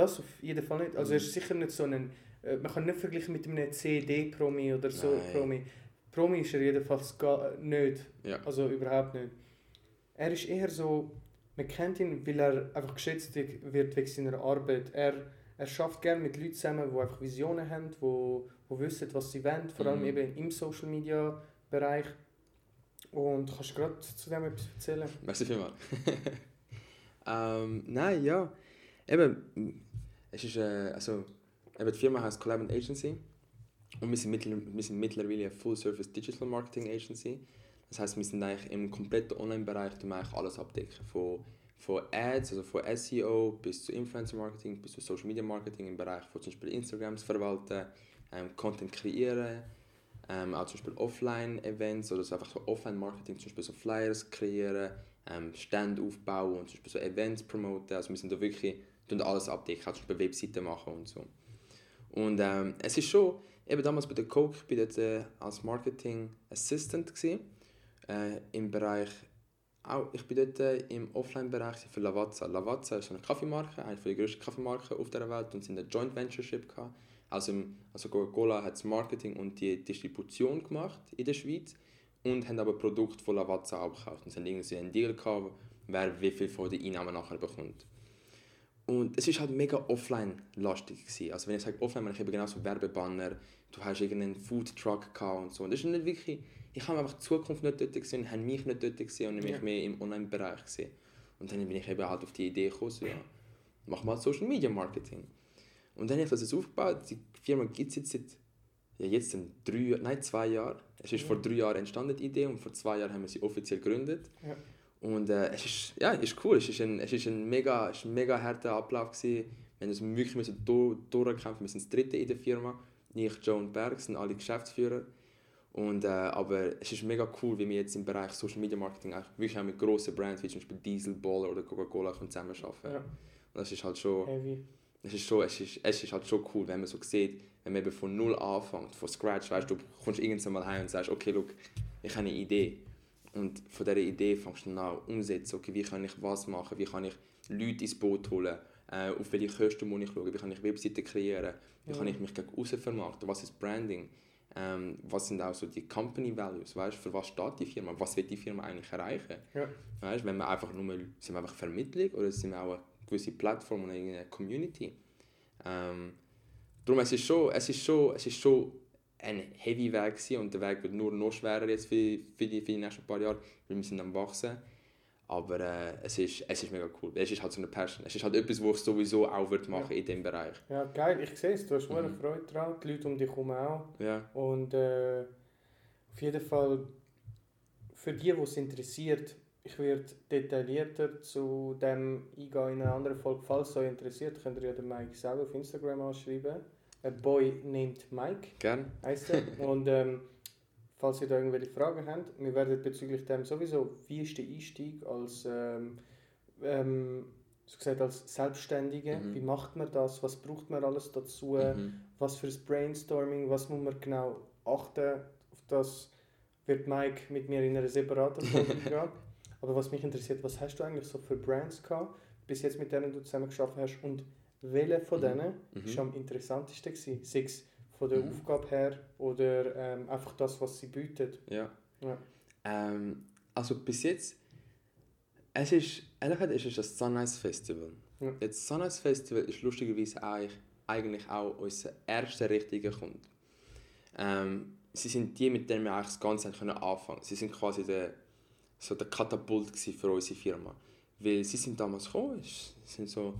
das auf jeden Fall nicht, also er ist sicher nicht so ein, äh, man kann nicht vergleichen mit einem CD-Promi oder so Nein. Promi. Promi ist er jedenfalls gar nicht, Ja. also überhaupt nicht. Er ist eher so, man kennt ihn, weil er einfach geschätzt wird wegen seiner Arbeit. Er, er schafft gerne mit Leuten zusammen, die einfach Visionen haben, die, die wissen, was sie wollen, vor allem Mhm. eben im Social Media Bereich. Und kannst du gerade zu dem etwas erzählen? Merci vielmals. Ähm, nein, ja. Eben, es ist, äh, also, die Firma heißt Collab Agency und wir sind, mittler, wir sind mittlerweile eine Full-Service Digital Marketing Agency. Das heißt, wir sind eigentlich im kompletten Online-Bereich eigentlich alles abdecken. Von, von Ads, also von SEO bis zu Influencer Marketing, bis zu Social Media Marketing im Bereich von zum Beispiel Instagrams verwalten, ähm, Content kreieren, ähm, auch zum Beispiel Offline-Events oder so einfach so Offline-Marketing, zum Beispiel so Flyers kreieren, ähm, Stand aufbauen und zum Beispiel so Events promoten. Also wir sind da wirklich tun alles abdecken, zum Beispiel Webseiten machen und so. Und ähm, es ist schon, eben damals bei der Coke, ich war dort äh, als Marketing Assistant gewesen, äh, im Bereich, auch, ich bin dort äh, im Offline-Bereich für Lavazza. Lavazza ist eine Kaffeemarke, eine der grössten Kaffeemarken auf der Welt und sind eine Joint Ventureship gehabt. Also, also Coca-Cola hat das Marketing und die Distribution gemacht in der Schweiz und haben aber Produkte von Lavazza auch gekauft. Und sie haben irgendwie einen Deal gehabt, wer wie viel von den Einnahmen nachher bekommt. Und es war halt mega offline-lastig. Also wenn ich sage offline, meine ich eben genau so Werbebanner, du hast irgendeinen Foodtruck gehabt und so. Und das ist nicht wirklich, ich habe einfach die Zukunft nicht dort gesehen, habe mich nicht dort gesehen und mich ja. mehr im Online-Bereich gesehen. Und dann bin ich eben halt auf die Idee gekommen, so, ja, mach mal Social Media Marketing. Und dann habe ich das jetzt aufgebaut. Die Firma gibt es jetzt seit ja, jetzt sind drei, nein, zwei Jahren. Es ist ja. vor drei Jahren entstanden, die Idee, und vor zwei Jahren haben wir sie offiziell gegründet. Ja. Und äh, es ist, ja, ist cool. Es ist ein, es ist ein mega, ist ein mega harter Ablauf gewesen. Wir uns wirklich durch, durchkämpfen. Wir sind das dritte in der Firma. Ich, Joe und Berg sind alle Geschäftsführer. Und, äh, aber es ist mega cool, wie wir jetzt im Bereich Social Media Marketing auch wirklich auch mit grossen Brands wie zum Beispiel Diesel, Baller oder Coca-Cola zusammenarbeiten. Ja. Und das ist halt schon... Heavy. Es ist, schon, es, ist, es ist halt schon cool, wenn man so sieht, wenn man eben von null anfängt, von scratch, weißt du, du kommst irgendwann mal heim und sagst, okay, look, ich habe eine Idee und von dieser Idee fängst du dann an umsetzen, okay, wie kann ich was machen, wie kann ich Leute ins Boot holen, äh, auf welche Kosten muss ich schauen, wie kann ich Webseiten kreieren, wie ja. kann ich mich gegen außen vermarkten, was ist Branding, ähm, was sind auch so die Company Values, weißt, für was steht die Firma, was will die Firma eigentlich erreichen. Ja. Weißt, wenn wir einfach nur, sind wir einfach Vermittlung oder sind wir auch eine gewisse Plattform oder eine Community. Ähm, darum, es ist schon, es ist schon, es ist schon ein heavy Weg gewesen und der Weg wird nur noch schwerer jetzt für, für, die, für die nächsten paar Jahre, weil wir sind am wachsen. Aber äh, es, ist, es ist mega cool. Es ist halt so eine Passion. Es ist halt etwas, was ich sowieso auch würde machen ja. in diesem Bereich. Ja, geil. Ich sehe es. Du hast mhm. Freude daran. Die Leute um dich herum auch. Ja. Und äh, auf jeden Fall für die, die es interessiert, ich werde detaillierter zu dem eingehen in einer anderen Folge. Falls es euch interessiert, könnt ihr ja den Mike selber auf Instagram anschreiben. A Boy named Mike. Gern. Heißt er. Und ähm, falls ihr da irgendwelche Fragen habt, wir werden bezüglich dem sowieso, wie ist der Einstieg als, ähm, ähm, so gesagt, als Selbstständige? Mhm. Wie macht man das? Was braucht man alles dazu? Mhm. Was für ein Brainstorming? Was muss man genau achten? Auf das wird Mike mit mir in einer separaten Folge gehen. Aber was mich interessiert, was hast du eigentlich so für Brands gehabt, bis jetzt mit denen du zusammen geschafft hast und welche von mhm. denen mhm. ist am interessantesten gewesen? Sei es von der mhm. Aufgabe her oder ähm, einfach das, was sie bietet? Ja. ja. Ähm, also bis jetzt, es ist, ehrlich gesagt, ist es das Sunrise Festival. Ja. Jetzt Sunrise Festival ist lustigerweise eigentlich, eigentlich auch unser erster richtiger Kunde. Ähm, sie sind die, mit denen wir eigentlich das Ganze anfangen können. Sie sind quasi der, so der Katapult für unsere Firma. Weil sie sind damals gekommen, sind so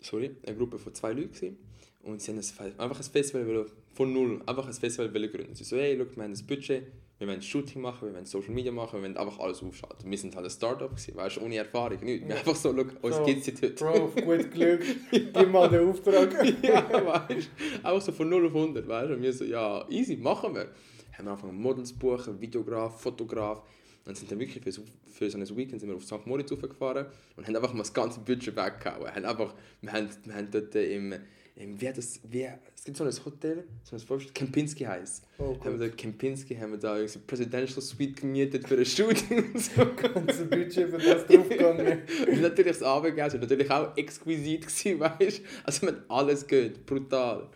sorry, eine Gruppe von zwei Leuten gewesen. und sie haben ein, einfach ein Festival von null, einfach ein Festival gründen. Sie so, hey, look, wir haben das Budget, wir wollen Shooting machen, wir wollen Social Media machen, wir wollen einfach alles aufschalten. Wir sind halt ein Startup gewesen, weißt ohne Erfahrung, nichts. Wir einfach so, look, uns so, gibt es heute. Bro, auf gut Glück, gib mal den Auftrag. ja, weißt einfach so von 0 auf 100, weißt du, und wir so, ja, easy, machen wir. Haben wir angefangen Models buchen, Videograf, Fotograf, und sind dann wirklich für so, für so ein Weekend sind wir auf St. Moritz gefahren und haben einfach mal das ganze Budget weggehauen. Haben einfach, wir, haben, wir haben dort im, im wie das, wie, es gibt so ein Hotel, so ein Vorstand, Kempinski heisst. Oh, haben wir da Kempinski, haben wir da eine Presidential Suite gemietet für ein Shooting und so. Ganze Budget für das draufgegangen. und natürlich das Abendessen, natürlich auch exquisit gewesen, weißt du. Also man alles geht, brutal.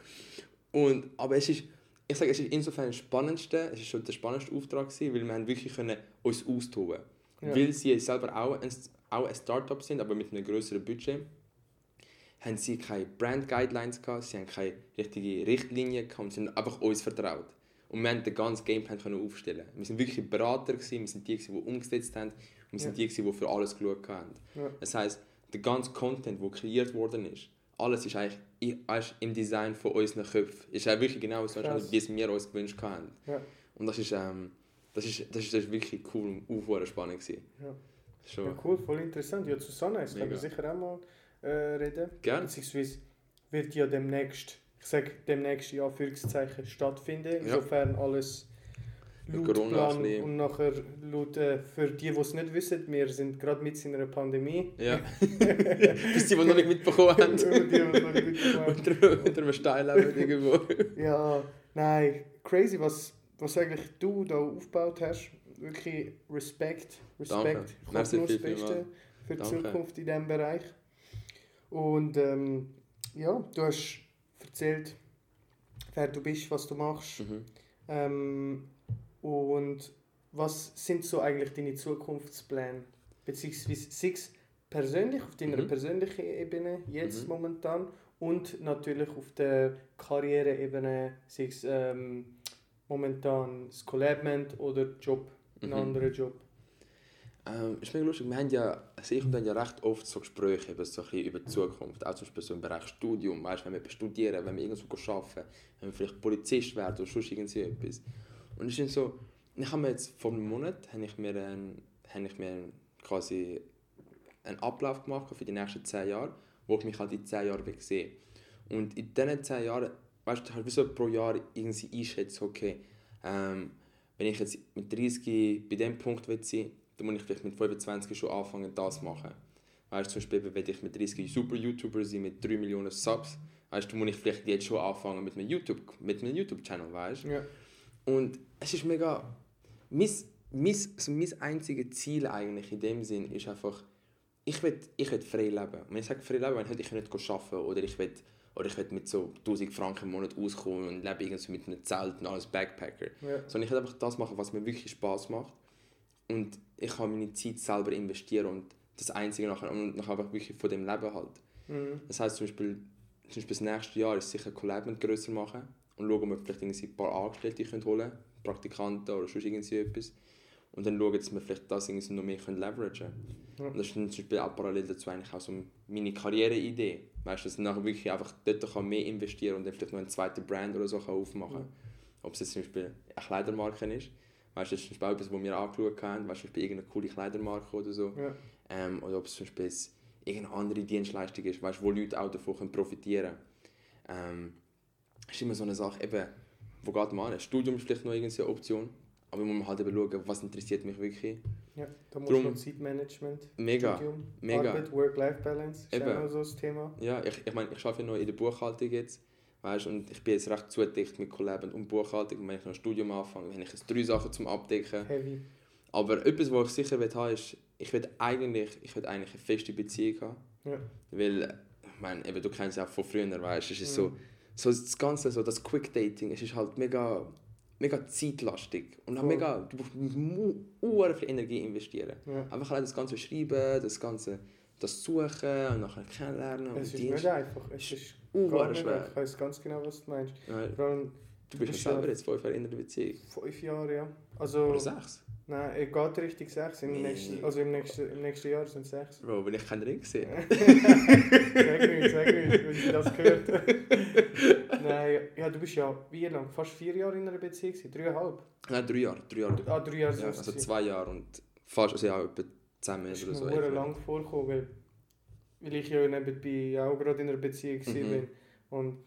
Und, aber es ist ich sage, es ist insofern das Spannendste, es ist schon der spannendste Auftrag gewesen, weil wir haben wirklich können uns austoben ja. Weil sie selber auch ein, auch ein Startup sind, aber mit einem größeren Budget, haben sie keine Brand Guidelines gehabt, sie haben keine richtige Richtlinie gehabt und sie haben einfach uns vertraut. Und wir haben den ganzen Gameplan können aufstellen. Wir sind wirklich Berater gewesen, wir sind die, die umgesetzt haben wir sind Ja. die, gewesen, die für alles geschaut haben. Ja. Das heisst, der ganze Content, der kreiert worden ist, alles ist eigentlich im Design von unseren Köpfen. Ist auch wirklich genau so, wie es wir uns gewünscht haben. Ja. Und das ist, ähm, das ist, das ist, das ist wirklich cool und auch spannend gewesen. Ja. Schon. Ja, cool, voll interessant. Ja, können wir Mega. sicher auch mal äh, reden. Gern. Beziehungsweise wird ja demnächst, ich sage demnächst in Anführungszeichen, stattfinden. Ja. Insofern alles Mit laut Corona ein Plan bisschen- und nachher laut, äh, für die, die es nicht wissen, wir sind gerade mit in einer Pandemie. Ja. Bis die, die noch nicht mitbekommen haben. Die, die es noch nicht mitbekommen haben. unter, unter einem Stein leben irgendwo. Ja, nein, crazy, was, was eigentlich du da aufgebaut hast. Wirklich Respekt. Respekt. Ich hoffe nur das Beste für die Danke. Zukunft in diesem Bereich. Und ähm, ja, du hast erzählt, wer du bist, was du machst. Mhm. Ähm, und was sind so eigentlich deine Zukunftspläne? Beziehungsweise sei es persönlich, auf deiner Mhm. persönlichen Ebene, jetzt Mhm. momentan, und natürlich auf der Karriereebene, sei es ähm, momentan das Collabment oder Job, ein Mhm. anderer Job. Ähm, ist mega lustig. Wir haben ja, also ich und dann ja recht oft so Gespräche eben so ein bisschen über die Zukunft. Auch zum Beispiel so im Bereich Studium. Weißt, wenn wir studieren, wenn wir irgendwo arbeiten, wenn wir vielleicht Polizist werden oder sonst irgendwie etwas. Und es ist so, ich habe mir jetzt vor einem Monat habe ich mir, ein, habe ich mir quasi einen Ablauf gemacht für die nächsten zehn Jahre, wo ich mich halt in zehn Jahren sehen. Und in diesen zehn Jahren, weißt du, halt so pro Jahr irgendwie einschätzen, okay, ähm, wenn ich jetzt mit 30 bei dem Punkt will sein dann muss ich vielleicht mit 25 schon anfangen, das zu machen. Weißt du, zum Beispiel, wenn ich mit 30 super YouTuber sein mit 3 Millionen Subs, weißt du, muss ich vielleicht jetzt schon anfangen mit einem YouTube, YouTube-Channel, weißt du? Ja. Und es ist mega. Mein, mein, so mein einziges Ziel eigentlich in dem Sinn ist einfach, ich will, ich will frei leben. Wenn ich sage frei leben, dann ich nicht arbeiten oder ich will, oder ich will mit so 1000 Franken im Monat auskommen und lebe irgendwie mit einem Zelt und alles Backpacker. Ja. Sondern ich will einfach das machen, was mir wirklich Spaß macht. Und ich kann meine Zeit selber investieren und das Einzige nachher, und nachher einfach wirklich von dem Leben halt. Mhm. Das heisst zum Beispiel, zum Beispiel das nächste Jahr ist sicher Collabment grösser machen und schauen, ob wir vielleicht ein paar Angestellte können holen können, Praktikanten oder sonst irgendwie etwas. Und dann schauen, dass wir vielleicht das irgendwie noch mehr können leveragen können. Ja. Und das ist dann zum Beispiel auch parallel dazu eigentlich auch so meine Karriereidee. Weißt du, dass ich nachher wirklich einfach dort kann mehr investieren und dann vielleicht noch eine zweite Brand oder so kann aufmachen kann. Ob es jetzt zum Beispiel eine Kleidermarke ist. Weißt du, das ist zum Beispiel auch etwas, was wir angeschaut haben. Weißt du, zum Beispiel irgendeine coole Kleidermarke oder so. Ja. Ähm, oder ob es zum Beispiel irgendeine andere Dienstleistung ist, weißt, wo Leute auch davon können profitieren können. Ähm, ist immer so eine Sache, eben, wo geht man an? Studium ist vielleicht noch irgendeine Option, aber man muss halt eben schauen, was interessiert mich wirklich. ja, da muss Drum- noch Zeitmanagement, Mega, Studium, mega. Arbeit, Work-Life-Balance, ist Eben. auch so das Thema. Ja, ich, ich meine, ich arbeite ja noch in der Buchhaltung jetzt, weißt, und ich bin jetzt recht zugedeckt mit Collab und Buchhaltung. Und wenn ich noch ein Studium anfange, dann habe ich jetzt drei Sachen zum Abdecken. Heavy. Aber etwas, was ich sicher will haben ist, ich will eigentlich, ich will eigentlich eine feste Beziehung haben. Ja. Weil, ich meine, eben, du kennst es auch von früher, weißt es ist Mhm. so, so das Ganze, so das Quick Dating, es ist halt mega, mega zeitlastig und Voll. mega, du musst viel Energie investieren. Ja. Einfach allein das Ganze schreiben, das Ganze, das suchen und nachher kennenlernen und Es ist nicht einfach. Es ist gar schwer. Ich weiß ganz genau, was du meinst. Ja, Vor allem du bist ja selber jetzt fünf Jahre in einer Beziehung. fünf Jahre, ja. Also, Oder sechs. Nein, er geht richtig sechs. Im Nee. nächsten, also im nächsten, im nächsten Jahr sind es sechs. Bro, wenn ich keinen Ring sehe. sag nicht, sag nicht, wenn ich das gehört Nein, ja, du bist ja wie lang? Fast vier Jahre in einer Beziehung? Dreieinhalb? Nein, drei Jahre. Drei Jahre. Ah, drei Jahre Ja, sind es also zwei Jahre und fast, also ja, etwa zehn Das Monate ist oder mir so. sehr lang vorgekommen, weil, weil ich ja nebenbei auch gerade in einer Beziehung Mhm. bin. Und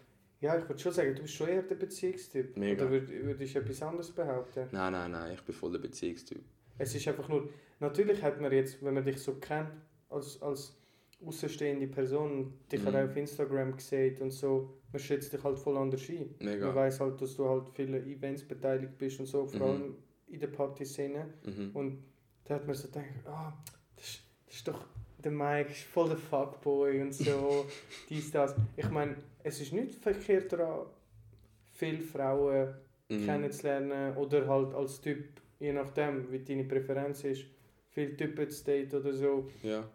ja, ich würde schon sagen, du bist schon eher der Beziehungstyp. Mega. Oder würd- würdest du etwas anderes behaupten? Nein, nein, nein, ich bin voll der Beziehungstyp. Es ist einfach nur, natürlich hat man jetzt, wenn man dich so kennt, als, als außenstehende Person, dich Mhm. auch auf Instagram gesehen und so, man schätzt dich halt voll anders ein. Man Mega. weiß halt, dass du halt viele Events beteiligt bist und so, vor Mhm. allem in der Partyszene. Mhm. Und da hat man so gedacht, ah, das, ist- das ist doch der Mike, ist voll der Fuckboy und so, dies, das. Ich meine, es ist nicht verkehrt daran, viele Frauen Mhm. kennenzulernen oder halt als Typ, je nachdem, wie deine Präferenz ist, viele Typen zu daten oder so. Ja.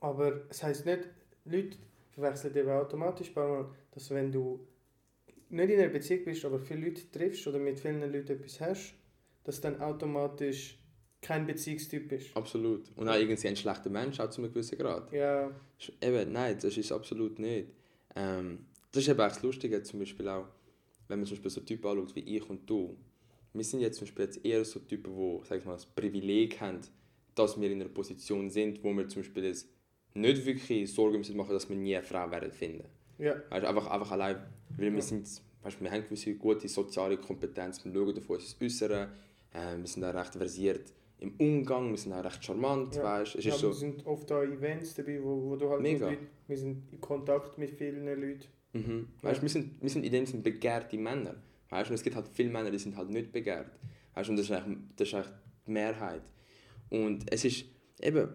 Aber es heisst nicht, Leute verwechseln eben automatisch, ein paar Mal, dass wenn du nicht in einer Beziehung bist, aber viele Leute triffst oder mit vielen Leuten etwas hast, dass dann automatisch kein Beziehungstyp bist. Absolut. Und auch irgendwie ein schlechter Mensch, auch zu einem gewissen Grad. Ja, Eben, nein, das ist absolut nicht. Ähm, das ist eben auch das Lustige, zum Beispiel auch, wenn man zum Beispiel so Typen anschaut wie ich und du. Wir sind jetzt zum Beispiel jetzt eher so Typen, die, sag ich mal, das Privileg haben, dass wir in einer Position sind, wo wir zum Beispiel jetzt nicht wirklich Sorgen müssen machen, dass wir nie eine Frau werden finden. ja, Weißt, du, einfach, einfach allein, weil wir sind, weißt, wir haben gewisse gute soziale Kompetenz, wir schauen auf unser Äußere, äh, wir sind auch recht versiert im Umgang, wir sind auch recht charmant, Ja. weißt. Es ja ist wir so, sind oft an Events dabei, wo, wo du halt Mega. mit Leuten, wir sind in Kontakt mit vielen Leuten. mhm. weißt, du, wir, sind, wir sind in dem Sinne begehrte Männer. Weißt und es gibt halt viele Männer, die sind halt nicht begehrt. Weißt und das ist, eigentlich, das ist eigentlich die Mehrheit. Und es ist eben,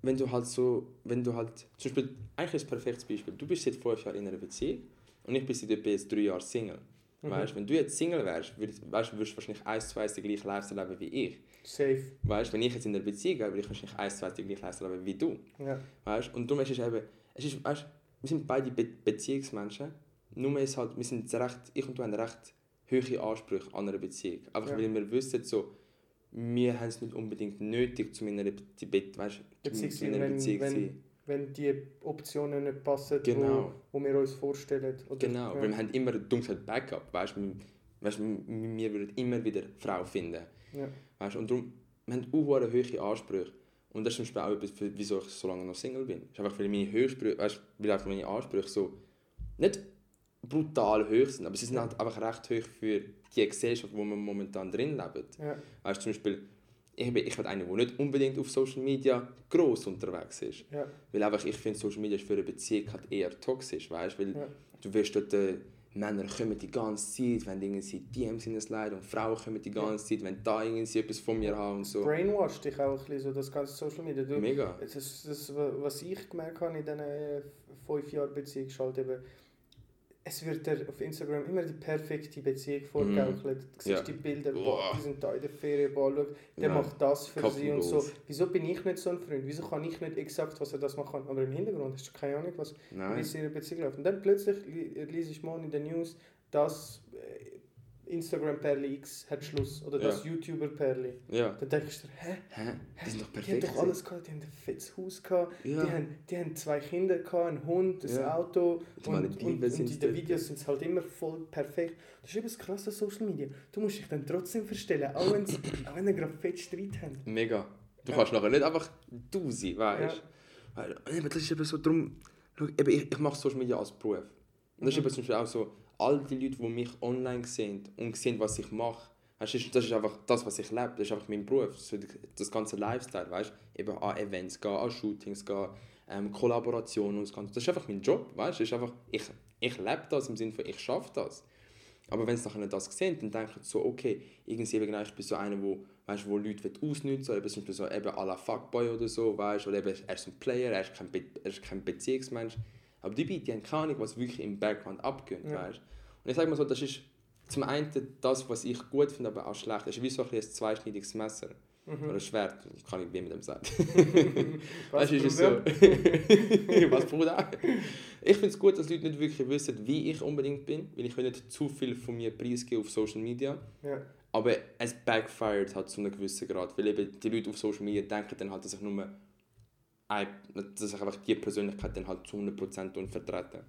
wenn du halt so, wenn du halt, zum Beispiel, eigentlich ist ein perfektes Beispiel, du bist seit fünf Jahren in einer Beziehung und ich bin seit etwa jetzt drei Jahren Single. Mhm. Weißt, wenn du jetzt Single wärst, würd, weißt, würdest du wahrscheinlich eins zu eins den gleichen Lifestyle leben wie ich. Safe. Weißt, wenn ich jetzt in einer Beziehung wäre, würde ich wahrscheinlich eins zu eins den gleichen Lifestyle leben wie du. Ja. Weißt? Und darum ist es eben, es ist, weißt, wir sind beide Be Beziehungsmenschen, nur ist halt, wir sind recht, ich und du haben recht hohe Ansprüche an einer Beziehung. Einfach Ja. weil wir wissen, so, wir haben es nicht unbedingt nötig, um in einer Be Be weißt, Beziehung wenn- zu sein. Wenn die Optionen nicht passen, Genau. wo, wo wir uns vorstellen. Oder, Genau, ja. weil wir haben immer ein dunkles Backup, weißt weißt, wir, wir würden immer wieder Frau finden. Ja. Weißt, und darum, wir haben auch hohe Ansprüche. Und das ist zum Beispiel auch etwas, wieso ich so lange noch Single bin. Das ist einfach, weil meine weißt, weil einfach meine Ansprüche so nicht brutal hoch sind, aber sie sind halt einfach recht hoch für die Gesellschaft, wo wir momentan drin leben. Ja. Weißt du, zum Beispiel, ich bin, ich bin einer, der nicht unbedingt auf Social Media gross unterwegs ist. Ja. Weil einfach, ich finde, Social Media ist für eine Beziehung halt eher toxisch, weißt du? Weil Ja. du wirst dort, äh, Männer kommen die ganze Zeit, wenn irgendwie DMs in Slide und Frauen kommen die ganze Zeit, wenn da irgendwie etwas von mir haben und so. Brainwash dich auch ein bisschen, so das ganze Social Media. Du, Mega. Das, das, was ich gemerkt habe in diesen äh, fünf Jahren Beziehung, ist halt eben, es wird dir auf Instagram immer die perfekte Beziehung vorgegaukelt. Du siehst Ja. die Bilder, boah, die sind da in der Ferien, boah, schau, der Ja. macht das für Couple sie und so. Wieso bin ich nicht so ein Freund? Wieso kann ich nicht exakt, was er das machen kann? Aber im Hintergrund hast du keine Ahnung, was wie es in ihrer Beziehung läuft. Und dann plötzlich li- lese ich mal in den News, dass äh, Instagram Perli X hat Schluss oder das YouTuber Perli. Ja. Dann denkst du, hä? Hä? Die sind doch Die haben perfekt. doch alles gehabt, die haben ein fettes Haus gehabt, Ja. die, haben, die haben zwei Kinder gehabt, einen Hund, ein Ja. Auto und, Malediven und, und sind in den. Videos sind es halt immer voll perfekt. Das ist eben das krasse Social Media. Du musst dich dann trotzdem verstellen, auch, wenn's, auch wenn ihr gerade fett Streit habt. Mega. Du Ja. kannst nachher nicht einfach du sein, weißt du? Eben, das ist eben so drum. Ich, ich mache Social Media als Beruf. Und das ist Mhm. eben zum Beispiel auch so, all die Leute, die mich online sehen und sehen, was ich mache, das ist- einfach das, was ich lebe. Das ist einfach mein Beruf. Das ganze Lifestyle, weißt? Eben an Events gehen, an Shootings gehen, ähm, Kollaborationen und das Ganze. Das ist einfach mein Job, weißt du? Einfach, ich, ich lebe das im Sinne von, ich schaffe das. Aber wenn sie nachher das sehen, dann denken sie so, okay, irgendwie eben genau, ich bin so einer, wo, weißt, wo Leute will ausnutzen oder zum Beispiel so eben à la Fuckboy oder so, weißt, oder eben, er ist ein Player, er ist kein, Be er ist kein Beziehungsmensch. Aber die, die haben keine Ahnung, was wirklich im Background abgeht, Ja. weißt. Und ich sage mal so, das ist zum einen das, was ich gut finde, aber auch schlecht. Das ist wie so ein, ein zweischneidiges Messer. Mhm. Oder ein Schwert, kann ich wie mit dem sagen. Was, Weißt ist so. Was, Bruder? Ich finde es gut, dass Leute nicht wirklich wissen, wie ich unbedingt bin, weil ich will nicht zu viel von mir preisgeben auf Social Media. Ja. Aber es backfired halt zu einem gewissen Grad, weil eben die Leute auf Social Media denken dann halt, dass ich nur ein, dass ich einfach die Persönlichkeit dann halt zu 100% vertreten.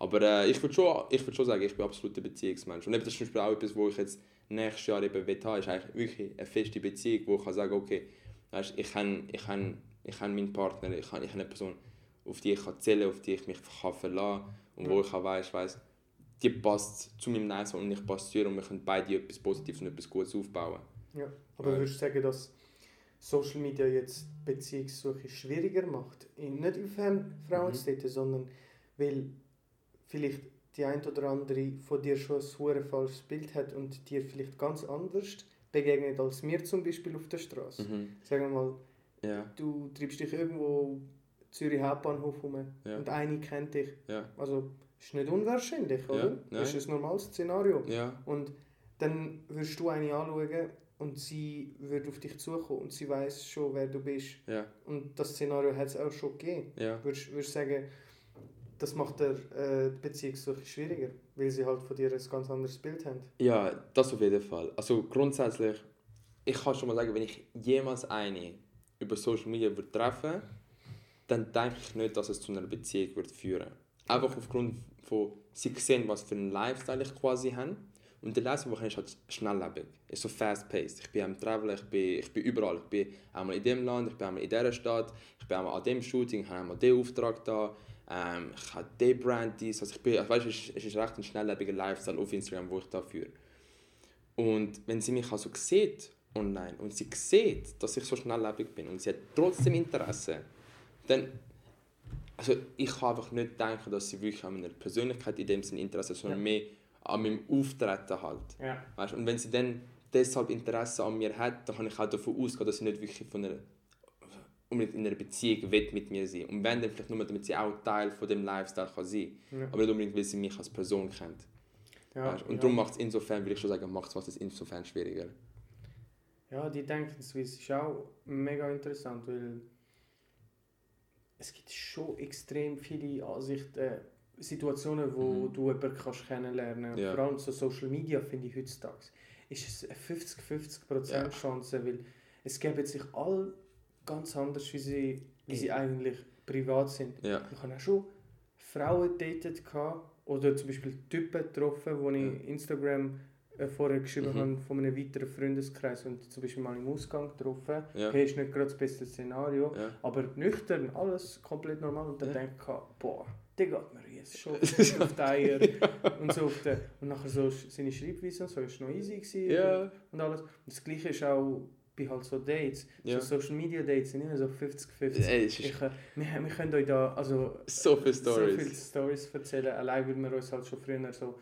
Aber äh, ich würde schon, ich würd schon sagen, ich bin absolut ein Beziehungsmensch. Und eben das ist zum Beispiel auch etwas, wo ich jetzt nächstes Jahr eben will haben, ist eigentlich wirklich eine feste Beziehung, wo ich kann sagen okay, weißt, ich habe ich kann, ich kann meinen Partner, ich habe ich kann eine Person, auf die ich kann zählen auf die ich mich kann verlassen und wo ich kann weiss, weiss, die passt zu meinem Nice und ich passe zu ihr und wir können beide etwas Positives und etwas Gutes aufbauen. Ja. Aber würdest du sagen, dass Social Media jetzt Beziehungssuche schwieriger macht? Nicht inwiefern Frauen Mhm. sondern weil vielleicht die ein oder andere von dir schon ein falsches Bild hat und dir vielleicht ganz anders begegnet als mir zum Beispiel auf der Straße. Mhm. Sagen wir mal, Ja, du treibst dich irgendwo Zürich Hauptbahnhof rum Ja. und eine kennt dich. ja, Also ist nicht unwahrscheinlich, oder? nein. ist ein normales Szenario. Und dann würdest du eine anschauen und sie würde auf dich zukommen und sie weiß schon, wer du bist. Und das Szenario hat es auch schon gegeben. Würdest du sagen, das macht der äh, Beziehungssuche schwieriger, weil sie halt von dir ein ganz anderes Bild haben? Ja, das auf jeden Fall. Also grundsätzlich, ich kann schon mal sagen, wenn ich jemals eine über Social Media würde treffen dann denke ich nicht, dass es zu einer Beziehung wird führen Einfach aufgrund von, sie sehen, was für einen Lifestyle ich quasi habe. Und der Lifestyle, den ich habe, ist halt schnelllebig. Ist so fast-paced. Ich bin am Traveln, ich bin, ich bin überall. Ich bin einmal in dem Land, ich bin einmal in dieser Stadt, ich bin einmal an dem Shooting, ich habe einmal diesen Auftrag da, ähm, ich habe den Brand, dies. Also ich bin, weißt, es, ist, es ist recht ein schnelllebiger Lifestyle auf Instagram, wo ich da führe. Und wenn sie mich also sieht online und sie sieht, dass ich so schnelllebig bin und sie hat trotzdem Interesse, dann also ich kann einfach nicht denken, dass sie wirklich an meiner Persönlichkeit in dem Sinne Interesse hat, sondern ja. mehr an meinem Auftreten halt. Ja. Weißt? Und wenn sie dann deshalb Interesse an mir hat, dann kann ich auch davon ausgehen, dass sie nicht wirklich von einer, unbedingt in einer Beziehung will mit mir sein Und wenn, dann vielleicht nur, damit sie auch Teil von dem Lifestyle kann sein kann. Ja. Aber nicht unbedingt, weil sie mich als Person kennt. Ja? Und ja. darum macht es insofern, will ich schon sagen, macht es insofern schwieriger. Ja, die Denkensweise ist auch mega interessant, weil es gibt schon extrem viele Ansichten, äh, Situationen, wo mhm. du jemanden kannst kennenlernen kannst. Ja. Vor allem so Social Media finde ich heutzutage. Ist es eine 50-50% ja. Chance, weil es geben sich alle ganz anders, wie sie, wie sie eigentlich privat sind. Ja. Ich habe auch schon Frauen datet oder zum Beispiel Typen getroffen, wo ich Instagram äh, vorher geschrieben mhm. habe von einem weiteren Freundeskreis und zum Beispiel mal im Ausgang getroffen. Ja. Okay, ist nicht gerade das beste Szenario, ja. aber nüchtern, alles komplett normal und dann ja. denke ich, boah, der geht mir jetzt schon auf die Eier ja. und so auf den, und nachher so seine Schreibweise und so, ist noch easy gewesen ja. und alles. Und das gleiche ist auch bei halt so Dates, ja. so Social Media Dates sind immer so 50-50. Ey, ich, äh, wir, wir können euch da also so viele Stories, so viele Stories erzählen, allein weil wir uns halt schon früher so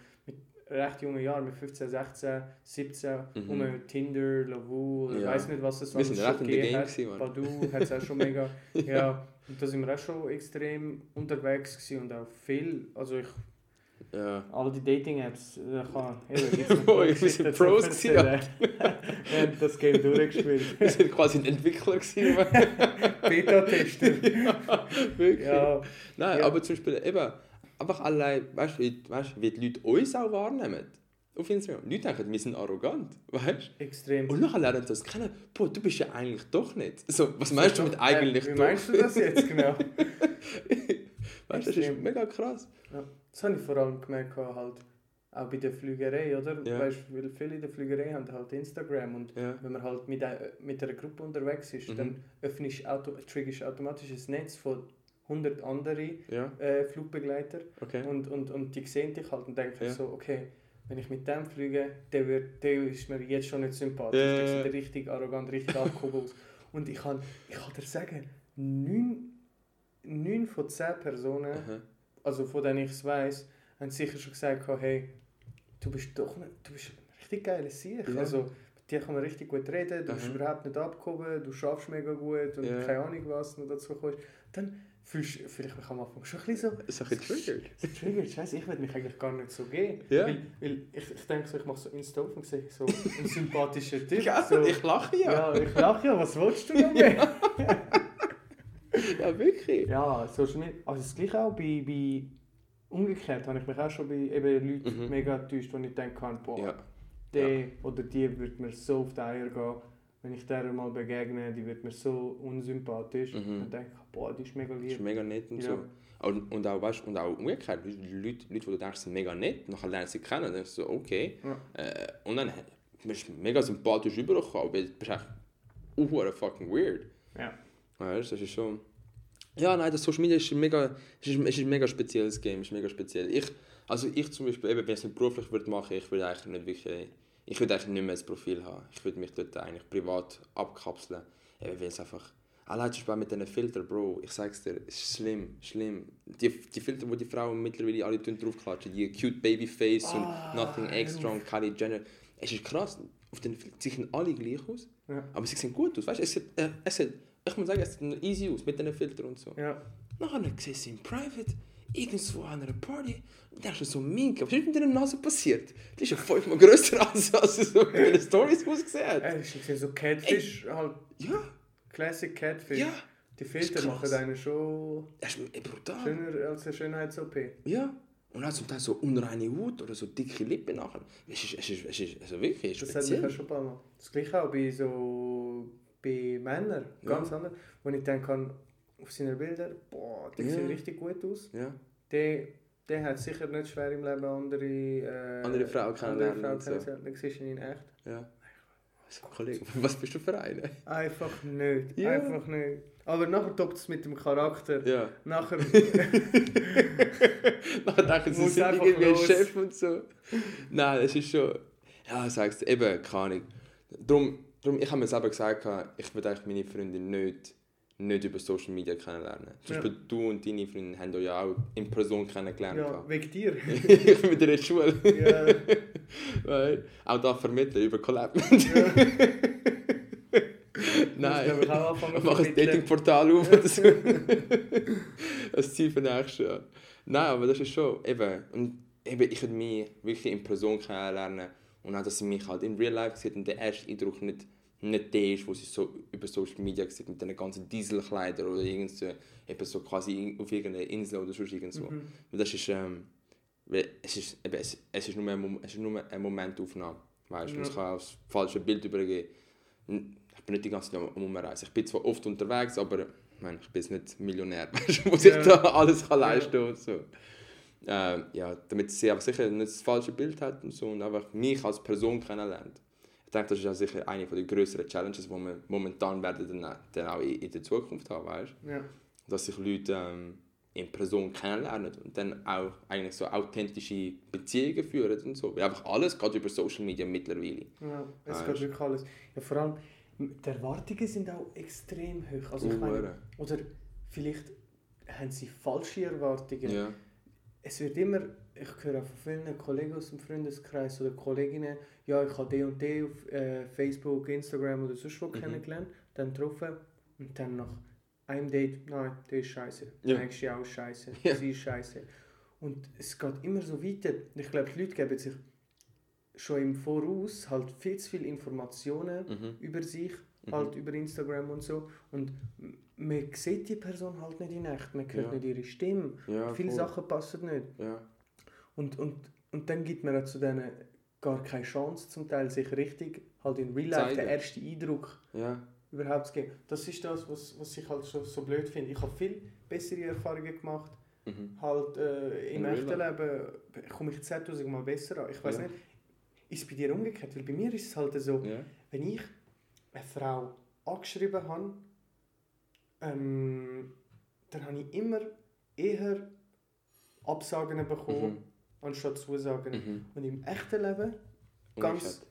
recht jungen Jahren, mit 15, 16, 17, mhm. um Tinder, Lavu, ich ja. weiß nicht, was es so alles schon gegeben hat. Gewesen, Badu hat es auch schon mega. ja, und da sind wir auch schon extrem unterwegs gewesen und auch viel, also ich ja. All die Dating-Apps, da kann ich wir sind Pros gewesen. Wir haben das Game durchgespielt. Wir sind quasi ein Entwickler gewesen. Beta-Tester. ja, wirklich. Ja. Nein, ja. aber zum Beispiel eben, einfach allein, weißt du, weißt, wie die Leute uns auch wahrnehmen. Auf Instagram. Die Leute denken, wir sind arrogant, weißt du? Extrem. Und nachher lernen sie das kennen. Boah, du bist ja eigentlich doch nicht. So, was meinst du mit eigentlich äh, wie doch? Wie meinst du das jetzt genau? weißt du, das ist mega krass. Ja. Das habe ich vor allem gemerkt, halt, auch bei der Flügerei, oder? Ja. Weißt, weil viele in der Flügerei haben halt Instagram und ja. wenn man halt mit, mit einer Gruppe unterwegs ist, mhm. dann öffnest auto, triggerst automatisch ein Netz von 100 andere ja. äh, Flugbegleiter okay. und, und, und die sehen dich halt und denken ja. so, okay, wenn ich mit dem fliege, der, wird, der ist mir jetzt schon nicht sympathisch, der sieht richtig arrogant, richtig abgehoben aus. Und ich kann, ich kann dir sagen, 9, 9 von 10 Personen, Aha. also von denen ich es weiss, haben sicher schon gesagt, hey, du bist doch nicht, du bist ein richtig geiler Sieg. Ja. Also, mit dir kann man richtig gut reden, du Aha. bist überhaupt nicht abgehoben, du schaffst mega gut und ja. keine Ahnung was noch dazu kommst. Dann fühlst du vielleicht am Anfang schon ein bisschen so... So ein bisschen triggert, scheiße, ich würde mich eigentlich gar nicht so geben. Ja. Weil, weil ich, ich denke so, ich mache so Insta auf und sehe so ein sympathischer Typ. Ja, so, ich lache ja. Ja, ich lache ja, was willst du noch mehr? ja, wirklich. Ja, Social Media, also das gleiche auch bei, bei umgekehrt habe ich mich auch schon bei eben Leuten mhm. mega enttäuscht, wo ich denke, boah, ja. der ja. oder die würde mir so auf die Eier gehen wenn ich der mal begegne, die wird mir so unsympathisch, mhm. dann denke ich, boah, die ist mega lieb. ist mega nett und ja. so. Und, und, auch, weißt, und auch umgekehrt, Leute, Leute, die du denkst, sind mega nett, nachher lernst du sie kennen, dann denkst du so, okay. Ja. Äh, und dann bist du mega sympathisch übergekommen, aber du bist echt uh, fucking weird. Ja. Weißt, das ist schon... Ja, nein, das Social Media ist ein mega, ist, ist ein mega spezielles Game, ist mega speziell. Ich, also ich zum Beispiel, eben, wenn ich es nicht beruflich würde machen, ich würde eigentlich nicht wirklich ich würde eigentlich nicht mehr ein Profil haben. Ich würde mich dort eigentlich privat abkapseln. Eben, weil es einfach... Allein zum Beispiel mit diesen Filtern, Bro, ich sag's dir, es ist schlimm, schlimm. Die, die Filter, die die Frauen mittlerweile alle draufklatschen, die cute Babyface oh, und ah, Nothing Extra und Kylie Jenner. Es ist krass, auf den Filtern sehen alle gleich aus, ja. aber sie sehen gut aus. Weißt, es sieht, äh, es sieht, ich muss sagen, es sieht easy aus mit diesen Filtern und so. Ja. Nachher siehst du in Private irgendwo an einer Party und denkst du so, Minka, was ist mit deiner Nase passiert? Die ist ja fünfmal grösser als, als so in den Stories ausgesehen hat. Äh, ist so Catfish Ey, halt. Ja. Classic Catfish. Ja. Die Filter machen einen schon das ist brutal. schöner als eine Schönheits-OP. Ja. Und dann zum Teil so unreine Haut oder so dicke Lippen nachher. Es ist, es ist, es ist also wirklich Das hat mich speziell. auch schon ein paar Mal. Das gleiche auch bei so bei Männern, ganz anders. Wo ich dann kann auf seinen Bildern, boah, der Ja. sieht richtig gut aus. Ja. Der, der hat sicher nicht schwer im Leben andere, äh, Andere Frauen kennenlernen andere Frauen und so. Dann siehst du ihn in echt. ja. Also, Kollege, was bist du für eine? Einfach nicht. Ja. Einfach nicht. Aber nachher toppt es mit dem Charakter. Ja. Nachher, Nachher denken sie, sind irgendwie ein los. Chef und so. Nein, es ist schon... Ja, sagst du, eben, keine Ahnung. Darum, darum, ich habe mir selber gesagt, ich eigentlich meine Freundin nicht, nicht über Social Media kennenlernen. Zum Ja. Beispiel du und deine Freundin haben euch ja auch in Person kennengelernt. ja, wegen dir. ich bin mit in der Schule. ja, Weil, auch da vermitteln über Collab. ja. Nein. Ich, auch anfangen ein. Datingportal auf oder so. das Ziel für nächstes Jahr. Nein, aber das ist schon eben. Und eben, ich würde mich wirklich in Person kennenlernen und auch, dass sie mich halt in Real Life sieht und der erste Eindruck nicht, nicht der ist, wo sie so über Social Media sieht mit den ganzen Dieselkleidern oder irgend so, quasi auf irgendeiner Insel oder sonst irgendwo. Mhm. Weil das ist, ähm, es ist, eben, es, es ist nur eine, es ist nur eine Momentaufnahme. Weißt du, Ja. es kann auch das falsche Bild übergeben. Ich bin nicht die ganze Zeit am Umreisen. Ich bin zwar oft unterwegs, aber ich, meine, ich bin jetzt nicht Millionär, weißt wo Ja. da alles kann Ja. leisten und so. Ähm, ja, damit sie aber sicher nicht das falsche Bild hat und so und einfach mich als Person kennenlernt. Ich denke, das ist auch sicher eine der größeren Challenges, die wir momentan werden dann, dann auch in, der Zukunft haben, weißt? Ja. dass sich Leute ähm, in Person kennenlernen und dann auch eigentlich so authentische Beziehungen führen und so. Weil einfach alles geht über Social Media mittlerweile. Ja, es Weißt. geht wirklich alles. Ja, vor allem, die Erwartungen sind auch extrem hoch. Also ich meine, oder vielleicht haben sie falsche Erwartungen. Ja. Es wird immer, ich höre von vielen Kollegen aus dem Freundeskreis oder Kolleginnen, ja, ich habe den und den auf äh, Facebook, Instagram oder sonst wo Mhm. kennengelernt, dann getroffen und dann nach einem Date, nein, der ist scheiße. Ja. Nächste auch scheiße. Ja. Sie ist scheiße. Und es geht immer so weiter. Ich glaube, die Leute geben sich schon im Voraus halt viel zu viele Informationen Mhm. über sich, Mhm. halt über Instagram und so. Und man sieht die Person halt nicht in echt, man hört Ja. nicht ihre Stimme. Ja, Viele voll. Sachen passen nicht. Ja. Und, und, und dann gibt man auch zu denen gar keine Chance, zum Teil sich richtig halt in Real Life Zeigen. den ersten Eindruck überhaupt zu geben. Das ist das, was, was ich halt so, so blöd finde. Ich habe viel bessere Erfahrungen gemacht. Mhm. Halt äh, im echten Leben komme ich 10.000 Mal besser an. Ich weiß nicht, ist es bei dir umgekehrt? Weil bei mir ist es halt so, wenn ich eine Frau angeschrieben habe, ähm, dann habe ich immer eher Absagen bekommen, Mhm. anstatt Zusagen. Mhm. Und im echten Leben ganz,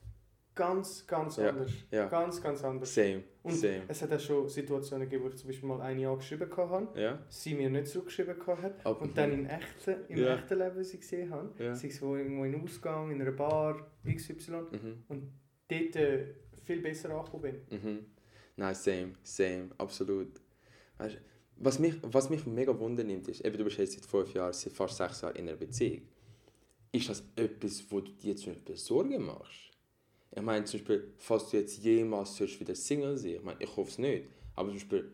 ganz, ganz Ja, anders. ja. Ganz, ganz anders. Same. Und Same. es hat auch schon Situationen gegeben, wo ich zum Beispiel mal eine angeschrieben habe, Ja. sie mir nicht zurückgeschrieben hat Ab- und dann in echten, im Ja. echten Leben sie gesehen habe, Ja. sei es wo irgendwo in einem Ausgang, in einer Bar, XY, Mhm. dort äh, viel besser angekommen bin. Mhm. Nein, same, same, absolut. Weißt, was, mich, was mich mega wundern nimmt, ist, eben, du bist jetzt seit fünf Jahren, seit fast sechs Jahren in einer Beziehung. Ist das etwas, wo du dir zum Beispiel Sorgen machst? Ich meine, zum Beispiel, falls du jetzt jemals wieder Single sein, ich meine, ich hoffe es nicht, aber zum Beispiel,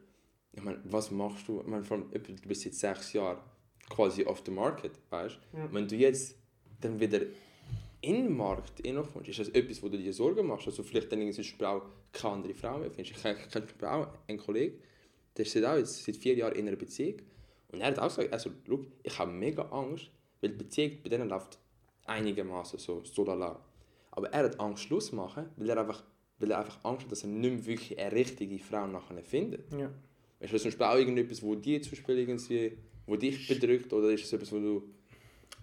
ich meine, was machst du? Ich meine, vor allem, du bist jetzt sechs Jahre quasi off the market, weißt du? Ja. Wenn du jetzt dann wieder in den Markt reinkommst, ist das etwas, wo du dir Sorgen machst, also vielleicht dann irgendwie zum Beispiel auch keine andere Frau mehr findest. Ich kenne auch einen Kollegen, der ist auch jetzt seit vier Jahren in einer Beziehung und er hat auch gesagt, also, schau, ich habe mega Angst, weil die Beziehung bei denen läuft einigermaßen so, so lala. Aber er hat Angst, Schluss zu machen, weil er einfach, weil er einfach Angst hat, dass er nicht wirklich eine richtige Frau nachher findet. Ja. Ist das zum Beispiel auch irgendetwas, wo dir zum Beispiel irgendwie, wo dich bedrückt oder ist es etwas, wo du...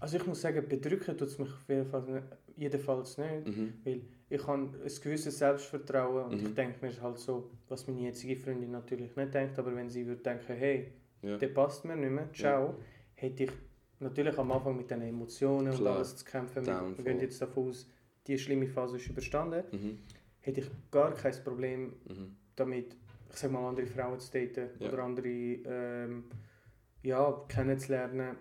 Also ich muss sagen, bedrücken tut es mich auf jeden Fall nicht, jedenfalls nicht. Mhm. Weil ich habe ein gewisses Selbstvertrauen und Mhm. ich denke mir halt so, was meine jetzige Freundin natürlich nicht denkt, aber wenn sie würde denken, hey, Ja. der passt mir nicht mehr, ciao, hätte ich natürlich am Anfang mit den Emotionen und Klar. alles zu kämpfen. Wir, Downfall. wir gehen jetzt davon aus, die schlimme Phase ist überstanden. Mhm. Hätte ich gar kein Problem Mhm. damit, ich sag mal, andere Frauen zu daten Ja. oder andere ähm, ja, kennenzulernen.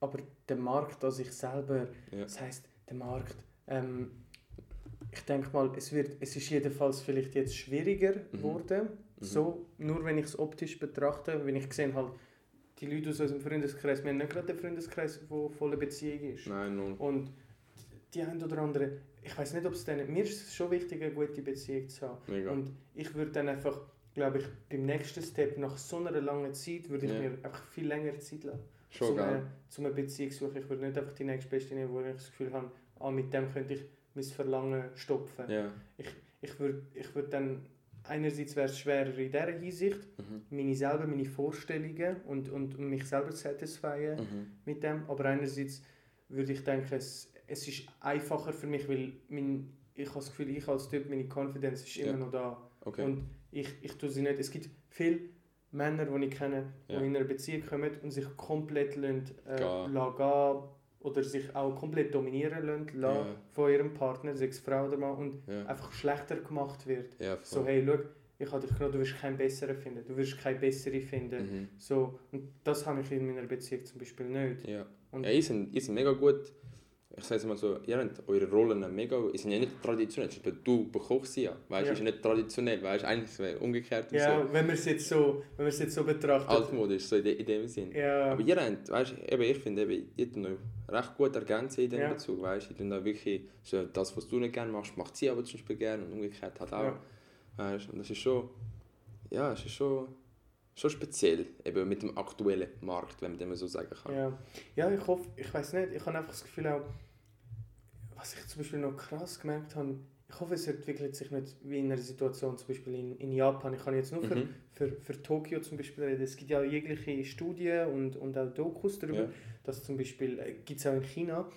Aber der Markt an sich selber, Ja. das heißt der Markt, ähm, ich denke mal, es, wird, es ist jedenfalls vielleicht jetzt schwieriger Mhm. geworden. Mhm. So, nur wenn ich es optisch betrachte, wenn ich gesehen halt, die Leute aus unserem Freundeskreis, wir haben nicht gerade einen Freundeskreis, der voller Beziehung ist. Nein, null. Und die ein oder andere, ich weiß nicht, ob es denen, mir ist es schon wichtig, eine gute Beziehung zu haben. Mega. Und ich würde dann einfach, glaube ich, beim nächsten Step, nach so einer langen Zeit, würde ich Ja. mir einfach viel länger Zeit lassen. Schon zum, geil. eine, zum eine Beziehung suchen. Ich würde nicht einfach die nächste Beste nehmen, wo ich das Gefühl habe, ah, mit dem könnte ich mein Verlangen stopfen. Ja. Ich würde ich würd dann, einerseits wäre es schwerer in dieser Hinsicht, Mhm. meine selber, meine Vorstellungen und, und, und mich selber zu satisfyen Mhm. mit dem, aber einerseits würde ich denken, es, es ist einfacher für mich, weil mein, ich habe das Gefühl, ich als Typ, meine Confidence ist Ja. immer noch da. Okay. Und ich, ich tue sie nicht. Es gibt viele Männer, die ich kenne, die Ja. in einer Beziehung kommen und sich komplett lassen, äh, lassen oder sich auch komplett dominieren lassen, lassen Ja. von ihrem Partner, sei es Frau oder Mann, und ja. einfach schlechter gemacht wird. Ja, So, hey, schau, ich habe dich genommen, du wirst keinen besseren finden, du wirst keine bessere finden. Mhm. So, und das habe ich in meiner Beziehung zum Beispiel nicht. Ja. Und- ja, ihr seid mega gut. Ich sage es mal so, ihr habt eure Rollen mega, ihr sind ja nicht traditionell. Zum Beispiel du bekochst sie ja, weißt du, Ja. ist nicht traditionell, weißt eigentlich wäre umgekehrt und Ja, so. wenn man es jetzt so, wenn man es jetzt so betrachtet. Altmodisch, so in, de, in dem Sinn. ja, Aber ihr habt, weißt du, eben, ich finde, eben, ihr tut euch recht gut ergänzen in diesem Ja. Bezug, weißt du, ihr tut da wirklich, so, das, was du nicht gerne machst, macht sie aber zum Beispiel gerne und umgekehrt halt auch. Ja. Weißt, du, und das ist schon, ja, es ist schon, schon speziell, eben mit dem aktuellen Markt, wenn man dem so sagen kann. Ja, ja ich hoffe, ich weiß nicht, ich habe einfach das Gefühl auch, was ich zum Beispiel noch krass gemerkt habe, ich hoffe, es entwickelt sich nicht wie in einer Situation zum Beispiel in, in Japan. Ich kann jetzt nur für, Mhm. für, für Tokio zum Beispiel reden. Es gibt ja jegliche Studien und, und auch Dokus darüber, Ja. dass zum Beispiel, äh, gibt es auch in China,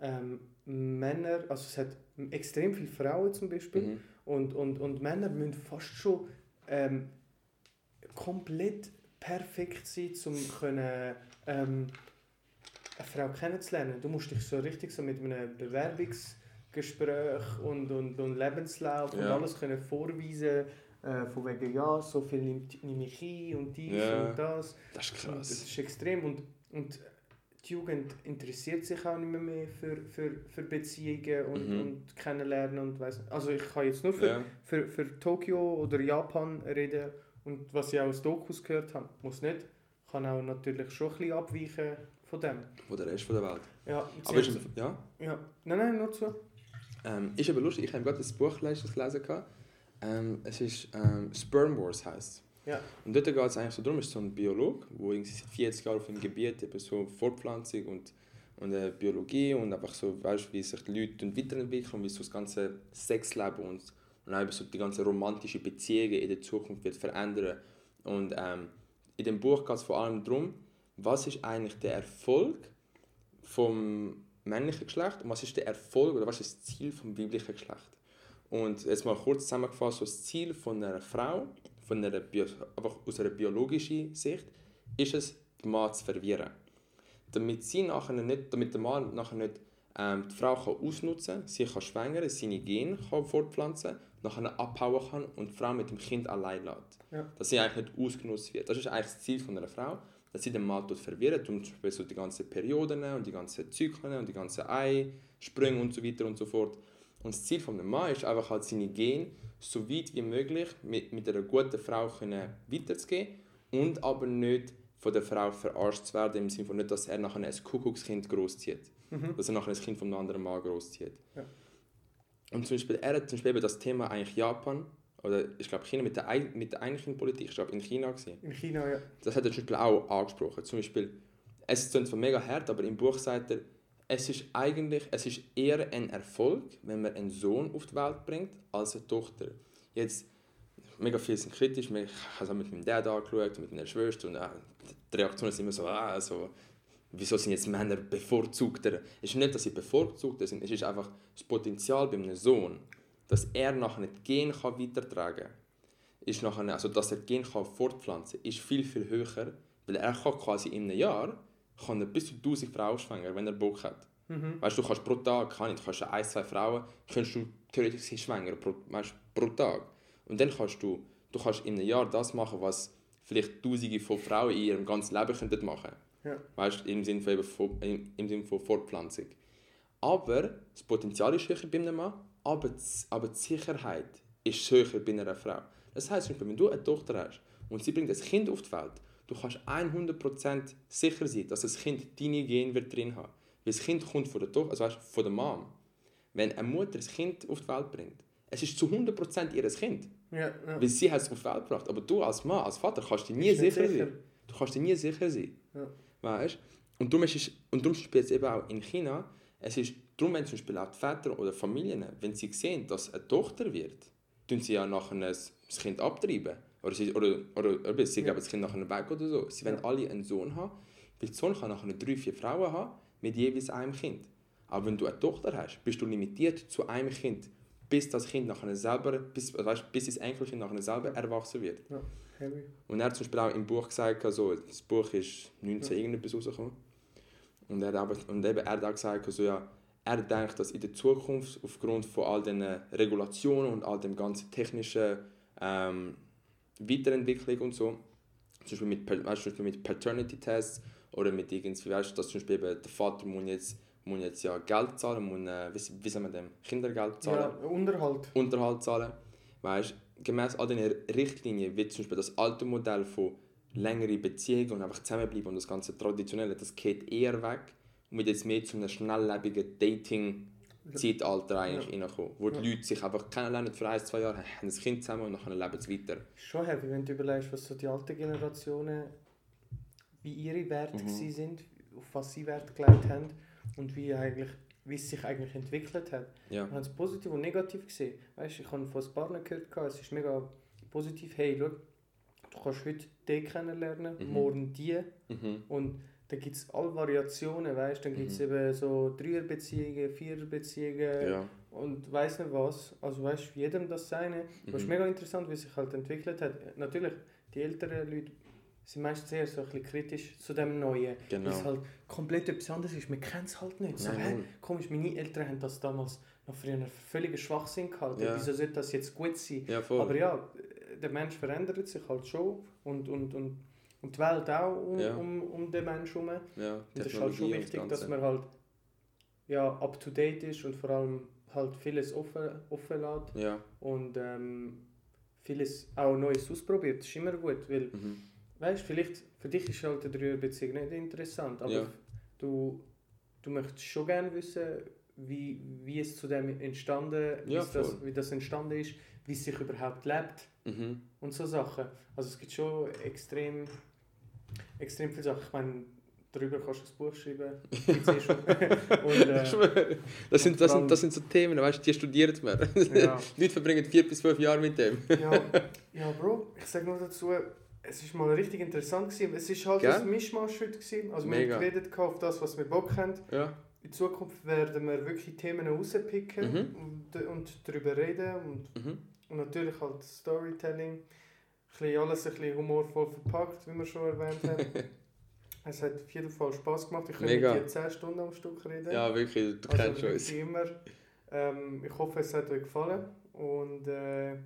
ähm, Männer, also es hat extrem viele Frauen zum Beispiel, Mhm. und, und, und Männer müssen fast schon ähm, komplett perfekt sein, um können, ähm, eine Frau kennenzulernen. Du musst dich so richtig so mit einem Bewerbungsgespräch und, und, und Lebenslauf und Ja. alles können vorweisen äh, von wegen, ja, so viel nehme ich ein und dies Ja. und das. Das ist Und das krass. ist extrem. Und, und die Jugend interessiert sich auch nicht mehr, mehr für, für, für Beziehungen und, Mhm. und kennenlernen. Und weiss, also ich kann jetzt nur für, Ja. für, für Tokio oder Japan reden und was ich auch aus Dokus gehört habe. Muss nicht. Kann auch natürlich schon ein bisschen abweichen von dem. Von der Rest von der Welt. Ja, Aber ist, ja, ja. Nein, nein, nur zu. ähm, ist aber lustig, ich habe gerade das Buch gelesen. Ähm, es ist ähm, Sperm Wars heisst Ja. Und dort geht es eigentlich so darum, es ist so ein Biolog, der irgendwie seit 40 Jahren auf dem Gebiet eben so Fortpflanzung und, und äh, Biologie und einfach so, weißt, wie sich die Leute weiterentwickeln und wie so das ganze Sexleben und, und auch so die ganze romantische Beziehungen in der Zukunft wird verändern. Und ähm, in dem Buch geht es vor allem darum, was ist eigentlich der Erfolg vom männlichen Geschlecht und was ist der Erfolg oder was ist das Ziel vom weiblichen Geschlecht. Und jetzt mal kurz zusammengefasst, so das Ziel von einer Frau, von einer Bio einfach aus einer biologischen Sicht, ist es, den Mann zu verwirren. Damit, sie nachher nicht, damit der Mann nachher nicht ähm, die Frau kann ausnutzen kann, sie kann schwängern, seine Gene kann fortpflanzen, nachher abhauen kann und die Frau mit dem Kind allein lässt. Ja. Dass sie eigentlich nicht ausgenutzt wird. Das ist eigentlich das Ziel von einer Frau, dass sie den Mann dort verwirrt und zum Beispiel so die ganzen Perioden und die ganzen Zyklen und die ganzen Eisprünge und so weiter und so fort. Und das Ziel von einem Mann ist einfach halt seine Gene so weit wie möglich mit, mit einer guten Frau können weiterzugeben und aber nicht von der Frau verarscht zu werden, im Sinne von nicht, dass er nachher ein Kuckuckskind großzieht. Mhm. Dass er nachher ein Kind von einem anderen Mann großzieht. Ja. Und zum Beispiel, er hat zum Beispiel das Thema eigentlich Japan, oder ich glaube China mit der, Ein mit der Einpolitik, ich glaube in China gewesen. In China, ja. Das hat er zum Beispiel auch angesprochen. Zum Beispiel, es klingt zwar mega hart, aber im Buch sagt er, es ist eigentlich, es ist eher ein Erfolg, wenn man einen Sohn auf die Welt bringt, als eine Tochter. Jetzt, mega viele sind kritisch, ich habe es auch mit meinem Dad angeschaut, mit meiner Schwester und äh, die Reaktionen sind immer so, ah, so, wieso sind jetzt Männer bevorzugter? Es ist nicht, dass sie bevorzugter sind, es ist einfach das Potenzial bei einem Sohn, dass er nachher nicht Gen kann weitertragen kann ist nachher, also dass er Gen kann fortpflanzen ist viel, viel höher, weil er kann quasi in einem Jahr kann er bis zu 1000 Frauen schwängern, wenn er Bock hat. Mhm. Weißt du, du kannst pro Tag, kann nicht, du kannst ein, zwei Frauen, kannst du theoretisch schwängern, pro, weißt, pro Tag. Und dann kannst du, du kannst in einem Jahr das machen, was vielleicht Tausende von Frauen in ihrem ganzen Leben könnten machen. Ja. Weißt im Sinne von, eben von, im, im Sinne von Fortpflanzung. Aber das Potenzial ist höher bei einem Mann, aber, die- aber die Sicherheit ist höher bei einer Frau. Das Beispiel, wenn du eine Tochter hast und sie bringt ein Kind auf die Welt, du du kannst 100% sicher sein, dass das Kind deine Gene wird drin haben. Weil das Kind kommt von der Tochter, also weißt, von der Mom. Wenn eine Mutter das Kind auf die Welt bringt, es ist zu 100% ihr Kind. Ja, ja. Weil sie hat es auf die Welt gebracht. Aber du als Mann, als Vater, kannst dir nie sicher, sicher. sein. Du kannst dir nie sicher sein. Ja. Weißt Und darum ist es, und darum spielt es eben auch in China, es ist darum, wenn zum Beispiel auch die Väter oder Familien, wenn sie sehen, dass eine Tochter wird, tun sie ja nachher das Kind abtreiben. Oder sie, oder, oder, oder sie geben das Kind nachher weg oder so. Sie wollen alle einen Sohn haben, weil der Sohn kann nachher drei, vier Frauen haben, mit jeweils einem Kind. Aber wenn du eine Tochter hast, bist du limitiert zu einem Kind, bis das Kind nachher selber, bis, weißt, bis das Enkelkind nachher selber erwachsen wird. ja. Heavy. Und er hat zum Beispiel auch im Buch gesagt, also, das Buch ist 19 irgendetwas rausgekommen. Und er, hat aber, und eben, er hat auch gesagt, also, ja, er denkt, dass in der Zukunft aufgrund von all den Regulationen und all dem ganzen technischen ähm, Weiterentwicklung und so, zum Beispiel mit, weißt, zum Beispiel mit Paternity Tests oder mit irgendwie, weißt dass zum Beispiel eben der Vater muss jetzt, muss jetzt ja Geld zahlen, muss, äh, wie, wie sagt man dem, Kindergeld zahlen. Ja, Unterhalt. Unterhalt zahlen. Weißt, gemäß all diesen Richtlinien wird zum Beispiel das alte Modell von längere Beziehungen und einfach zusammenbleiben und das ganze Traditionelle, das geht eher weg und wird jetzt mehr zu einem schnelllebigen Dating-Zeitalter eigentlich reinkommen, wo die Leute sich einfach kennenlernen für ein, zwei Jahre, haben ein Kind zusammen und dann leben sie weiter. Schon heavy, wenn du überlegst, was so die alten Generationen, wie ihre Werte Mhm. sind, auf was sie Wert gelegt haben und wie, eigentlich, wie es sich eigentlich entwickelt hat. Ja. Man hat es positiv und negativ gesehen. Weißt, ich habe von ein paar gehört, es ist mega positiv, hey, schau, du kannst heute den kennenlernen, Mhm. morgen die Mhm. und dann gibt es alle Variationen, weißt, dann gibt es Mhm. eben so Dreierbeziehungen, Viererbeziehungen Ja. und weiß nicht was. Also weißt, jedem das seine. Das ist Mhm. mega interessant, wie sich halt entwickelt hat. Natürlich, die älteren Leute sind meistens eher so ein bisschen kritisch zu dem Neuen. Genau. Weil es halt komplett etwas anderes ist. Man kennt es halt nicht. So, Nein. Komisch, meine Eltern haben das damals noch für einen völligen Schwachsinn gehalten. Ja. Wieso sollte das jetzt gut sein? Ja. Aber ja, der Mensch verändert sich halt schon und, und, und, und die Welt auch um, Ja. um, um den Menschen herum. ja, Und es ist halt schon das wichtig, dass man halt ja, up to date ist und vor allem halt vieles offen, offen lässt Ja. und ähm, vieles auch Neues ausprobiert. Das ist immer gut, weil, Mhm. Weißt vielleicht für dich ist halt eine Dreierbeziehung nicht interessant, aber Ja. du, du möchtest schon gerne wissen, wie, wie es zu dem entstanden Ja, es das, wie das entstanden ist, wie es sich überhaupt lebt Mhm. und so Sachen. Also es gibt schon extrem, extrem viele Sachen. Ich meine, darüber kannst du ein Buch schreiben. Eh schon. und, äh. Das sind, das, sind, das sind so Themen, weißt du, die studiert man. ja. Leute verbringen vier bis fünf Jahre mit dem. Ja, ja, Bro, ich sage nur dazu, es ist mal richtig interessant gewesen. Es ist halt Gell? ein Mischmasch heute gewesen. Also Mega. wir haben geredet auf das, was wir Bock haben. Ja. In Zukunft werden wir wirklich Themen rauspicken Mhm. und, und darüber reden und, Mhm. und natürlich halt Storytelling. Ein bisschen alles ein bisschen humorvoll verpackt, wie wir schon erwähnt haben. es hat auf jeden Fall Spass gemacht. Ich könnte mit dir 10 Stunden am Stück reden. ja, wirklich, du also kennst uns. wirklich immer. Ähm, ich hoffe, es hat euch gefallen. Und äh,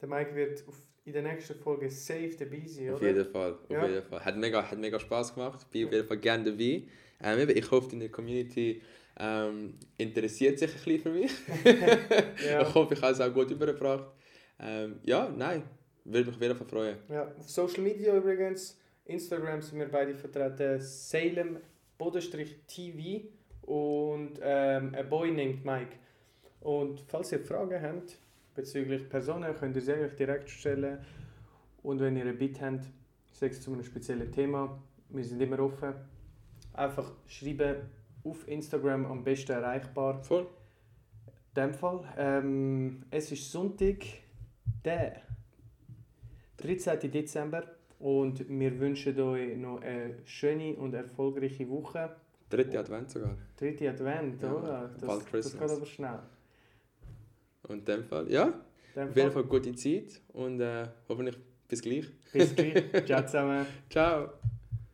der Mike wird auf, in der nächsten Folge safe dabei sein, Auf oder? jeden Fall, auf Ja. jeden Fall. Hat mega, hat mega Spaß gemacht. Bin auf jeden Fall gerne dabei. Ähm, ich hoffe, deine Community ähm, interessiert sich ein bisschen für mich. Ja. Ich hoffe, ich habe es auch gut übergebracht. Ähm, ja, nein, würde mich auf jeden Fall freuen. Ja, auf Social Media übrigens, Instagram sind wir beide vertreten, Salem Bodenstrich TV und ähm, a boy named Mike. Und falls ihr Fragen habt bezüglich Personen, könnt ihr sie euch direkt stellen. Und wenn ihr ein Bit habt, sei es zu einem speziellen Thema, wir sind immer offen. Einfach schreiben auf Instagram am besten erreichbar. Voll. In dem Fall, ähm, es ist Sonntag, der 13. Dezember und wir wünschen euch noch eine schöne und erfolgreiche Woche. Dritte Advent sogar. Dritte Advent, Ja, oder? bald Das, das Christmas. geht aber schnell. Und in dem Fall, ja, dem auf jeden Fall, Fall gute Zeit und äh, hoffentlich bis gleich. bis gleich. Ciao zusammen. Ciao.